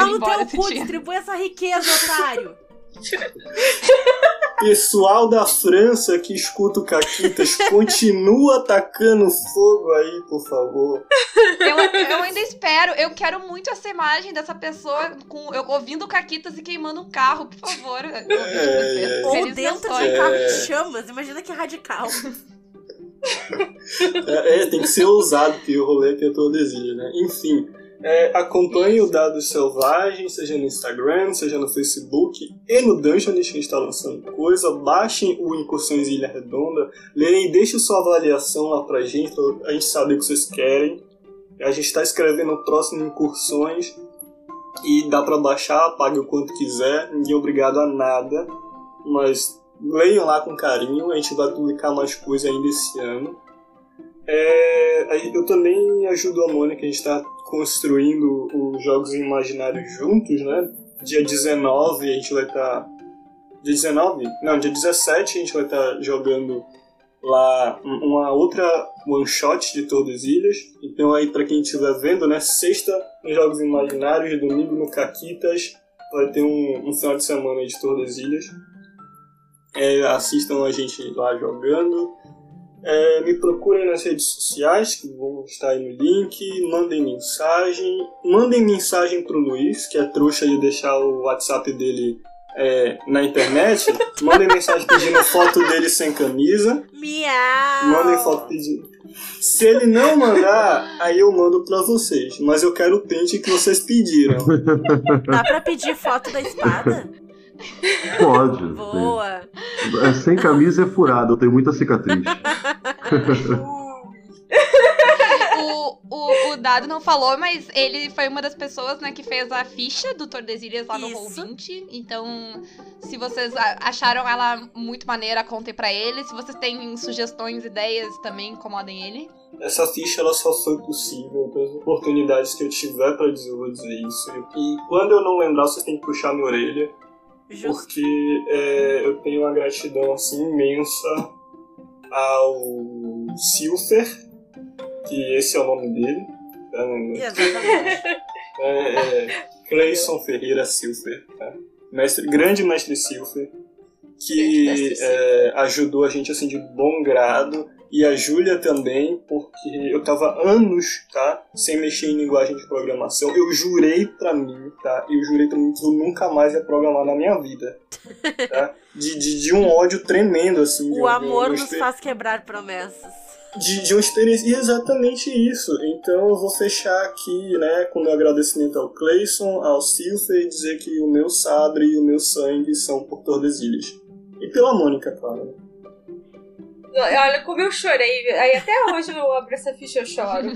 Speaker 2: ele
Speaker 3: no teu cu, distribui essa riqueza, otário.
Speaker 5: pessoal da França que escuta o Caquitas, continua atacando fogo aí, por favor.
Speaker 2: Eu, eu ainda espero, eu quero muito essa imagem dessa pessoa com, eu, ouvindo Caquitas e queimando um carro, por favor.
Speaker 5: É,
Speaker 3: Ou
Speaker 2: Feliz
Speaker 3: dentro de um carro
Speaker 5: É.
Speaker 3: de chamas. Imagina que radical.
Speaker 5: É, é, tem que ser ousado, porque o rolê aqui é todo exílio, né? Enfim, é, acompanhe o Dados Selvagens, seja no Instagram, seja no Facebook e no Dungeonist que a gente está lançando coisa. Baixem o Incursões Ilha Redonda, leiam e deixem sua avaliação lá pra gente, pra a gente saber o que vocês querem. A gente está escrevendo o próximo Incursões e dá pra baixar, pague o quanto quiser, ninguém é obrigado a nada, mas leiam lá com carinho, a gente vai publicar mais coisa ainda esse ano. É, eu também ajudo a Mônica, a gente está construindo os Jogos Imaginários juntos, né? Dia 19 a gente vai estar. dia 19? Não, dia 17 a gente vai estar jogando lá um- uma outra one shot de Tordesilhas. Então aí para quem estiver vendo, né? Sexta nos Jogos Imaginários, domingo no Caquitas, vai ter um, um final de semana de Tordesilhas. É, assistam a gente lá jogando. É, me procurem nas redes sociais, que vão estar aí no link. Mandem mensagem. Mandem mensagem pro Luiz, que é trouxa de deixar o WhatsApp dele é, na internet. Mandem mensagem pedindo foto dele sem camisa.
Speaker 3: Miau.
Speaker 5: Mandem foto pedindo. Se ele não mandar, aí eu mando pra vocês. Mas eu quero o pente que vocês pediram.
Speaker 3: Dá pra pedir foto da espada?
Speaker 6: Pode.
Speaker 3: Boa.
Speaker 6: É, sem camisa é furado, eu tenho muita cicatriz.
Speaker 2: O, o, o Dado não falou, mas ele foi uma das pessoas né, que fez a ficha do Tordesilhas lá no
Speaker 3: Isso.
Speaker 2: Roll20. Então, se vocês acharam ela muito maneira, contem pra ele. Se vocês têm sugestões, ideias, também incomodem ele.
Speaker 5: Essa ficha ela só foi possível pelas oportunidades que eu tiver pra dizer, eu vou dizer isso. E quando eu não lembrar, vocês têm que puxar minha orelha.
Speaker 3: Justo.
Speaker 5: porque é, eu tenho uma gratidão assim imensa ao Silfer, que esse é o nome dele. tá?
Speaker 3: Exatamente.
Speaker 5: É, é Cleison Ferreira Silfer, tá? mestre, grande mestre Silfer, que
Speaker 2: mestre
Speaker 5: é, ajudou a gente assim de bom grado. E a Júlia também, porque eu tava anos, tá? Sem mexer em linguagem de programação. Eu jurei pra mim, tá? Eu jurei pra mim que eu nunca mais ia programar na minha vida. Tá? De, de, de um ódio tremendo, assim. de
Speaker 3: O
Speaker 5: um-
Speaker 3: amor
Speaker 5: de um
Speaker 3: nos faz quebrar promessas.
Speaker 5: de, de uma experiência. E exatamente isso. Então eu vou fechar aqui, né, com meu agradecimento ao Clayson, ao Silfer e dizer que o meu sabre e o meu sangue são por Tordesilhas. E pela Mônica, claro.
Speaker 4: Olha como eu chorei. Aí até hoje eu abro essa ficha e eu choro.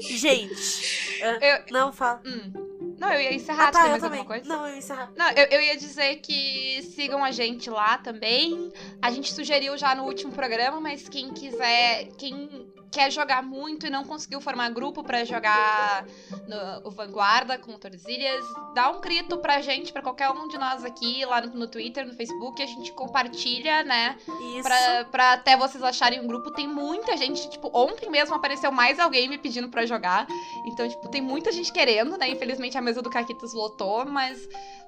Speaker 3: Gente. ah,
Speaker 2: Eu-
Speaker 3: Não, fala.
Speaker 2: Hum. Não, eu ia encerrar.
Speaker 3: Ah, tá,
Speaker 2: mais
Speaker 3: também.
Speaker 2: alguma coisa?
Speaker 3: Não, eu ia encerrar.
Speaker 2: Não, eu, eu ia dizer que sigam a gente lá também. A gente sugeriu já no último programa, mas quem quiser, quem quer jogar muito e não conseguiu formar grupo pra jogar no, o Vanguarda com o Tordesilhas, dá um grito pra gente, pra qualquer um de nós aqui, lá no, no Twitter, no Facebook, a gente compartilha, né?
Speaker 3: Isso.
Speaker 2: Pra, pra até vocês acharem um grupo. Tem muita gente, tipo, ontem mesmo apareceu mais alguém me pedindo pra jogar. Então, tipo, tem muita gente querendo, né? Infelizmente a mesa do Caquitas lotou, mas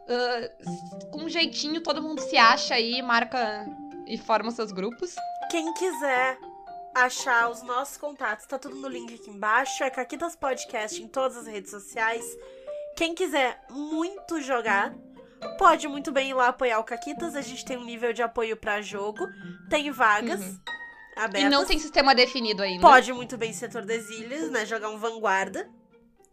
Speaker 2: ah, com um jeitinho todo mundo se acha aí, marca e forma seus grupos.
Speaker 3: Quem quiser achar os nossos contatos, tá tudo no link aqui embaixo. É Caquitas Podcast em todas as redes sociais. Quem quiser muito jogar, pode muito bem ir lá apoiar o Caquitas. A gente tem um nível de apoio pra jogo. Tem vagas
Speaker 2: Uhum.
Speaker 3: abertas.
Speaker 2: E não tem sistema definido ainda.
Speaker 3: Pode muito bem ser Tordesilhas, né? Jogar um Vanguarda.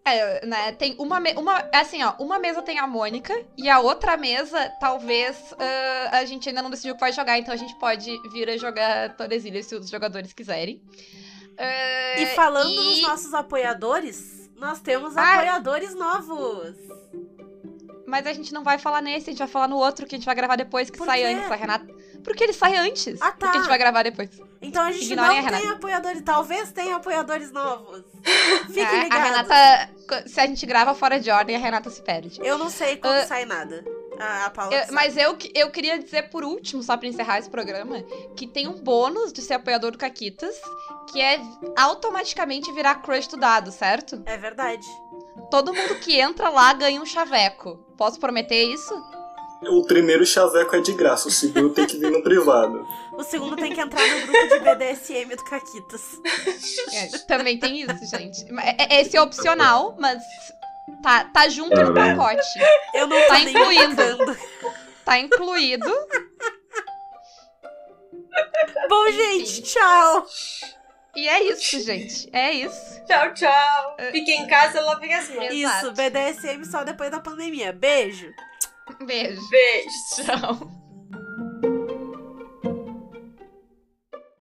Speaker 2: É, né? Tem uma, uma. Assim, ó, uma mesa tem a Mônica e a outra mesa, talvez, ah, a gente ainda não decidiu o que vai jogar, então a gente pode vir a jogar Tordesilhas se os jogadores quiserem. Ah,
Speaker 3: E falando
Speaker 2: e-
Speaker 3: nos nossos apoiadores, nós temos
Speaker 2: Ah.
Speaker 3: apoiadores novos.
Speaker 2: Mas a gente não vai falar nesse, a gente vai falar no outro que a gente vai gravar depois, que
Speaker 3: Por
Speaker 2: sai
Speaker 3: quê?
Speaker 2: antes, a Renata. Porque ele sai antes.
Speaker 3: Ah, tá.
Speaker 2: Porque a gente vai gravar depois.
Speaker 3: Então a gente
Speaker 2: Ignorem
Speaker 3: não
Speaker 2: a
Speaker 3: tem apoiadores. Talvez tenha apoiadores novos. Fiquem
Speaker 2: É, a
Speaker 3: ligados.
Speaker 2: Renata, se a gente grava fora de ordem, a Renata se perde.
Speaker 3: Eu não sei quando
Speaker 2: Ah.
Speaker 3: sai nada. A, a Paula
Speaker 2: Eu- mas eu, eu queria dizer por último, só pra encerrar esse programa, que tem um bônus de ser apoiador do Caquitas, que é automaticamente virar crush do dado, certo?
Speaker 3: É verdade.
Speaker 2: Todo mundo que entra lá ganha um chaveco. Posso prometer isso?
Speaker 5: O primeiro chaveco é de graça, o segundo tem que vir no privado.
Speaker 3: O segundo tem que entrar no grupo de BDSM do Caquitas.
Speaker 2: É, também tem isso, gente. É- é- Esse é opcional, mas tá, tá junto no
Speaker 6: Caramba.
Speaker 2: pacote.
Speaker 3: Eu não tô
Speaker 2: Tá incluindo. Tá incluído.
Speaker 3: Bom, gente, tchau.
Speaker 2: E é isso, gente. É isso.
Speaker 4: Tchau, tchau. Fiquem em casa, lavem as mãos.
Speaker 3: Isso, BDSM só depois da pandemia. Beijo.
Speaker 2: Beijo.
Speaker 4: Beijo.
Speaker 2: Tchau.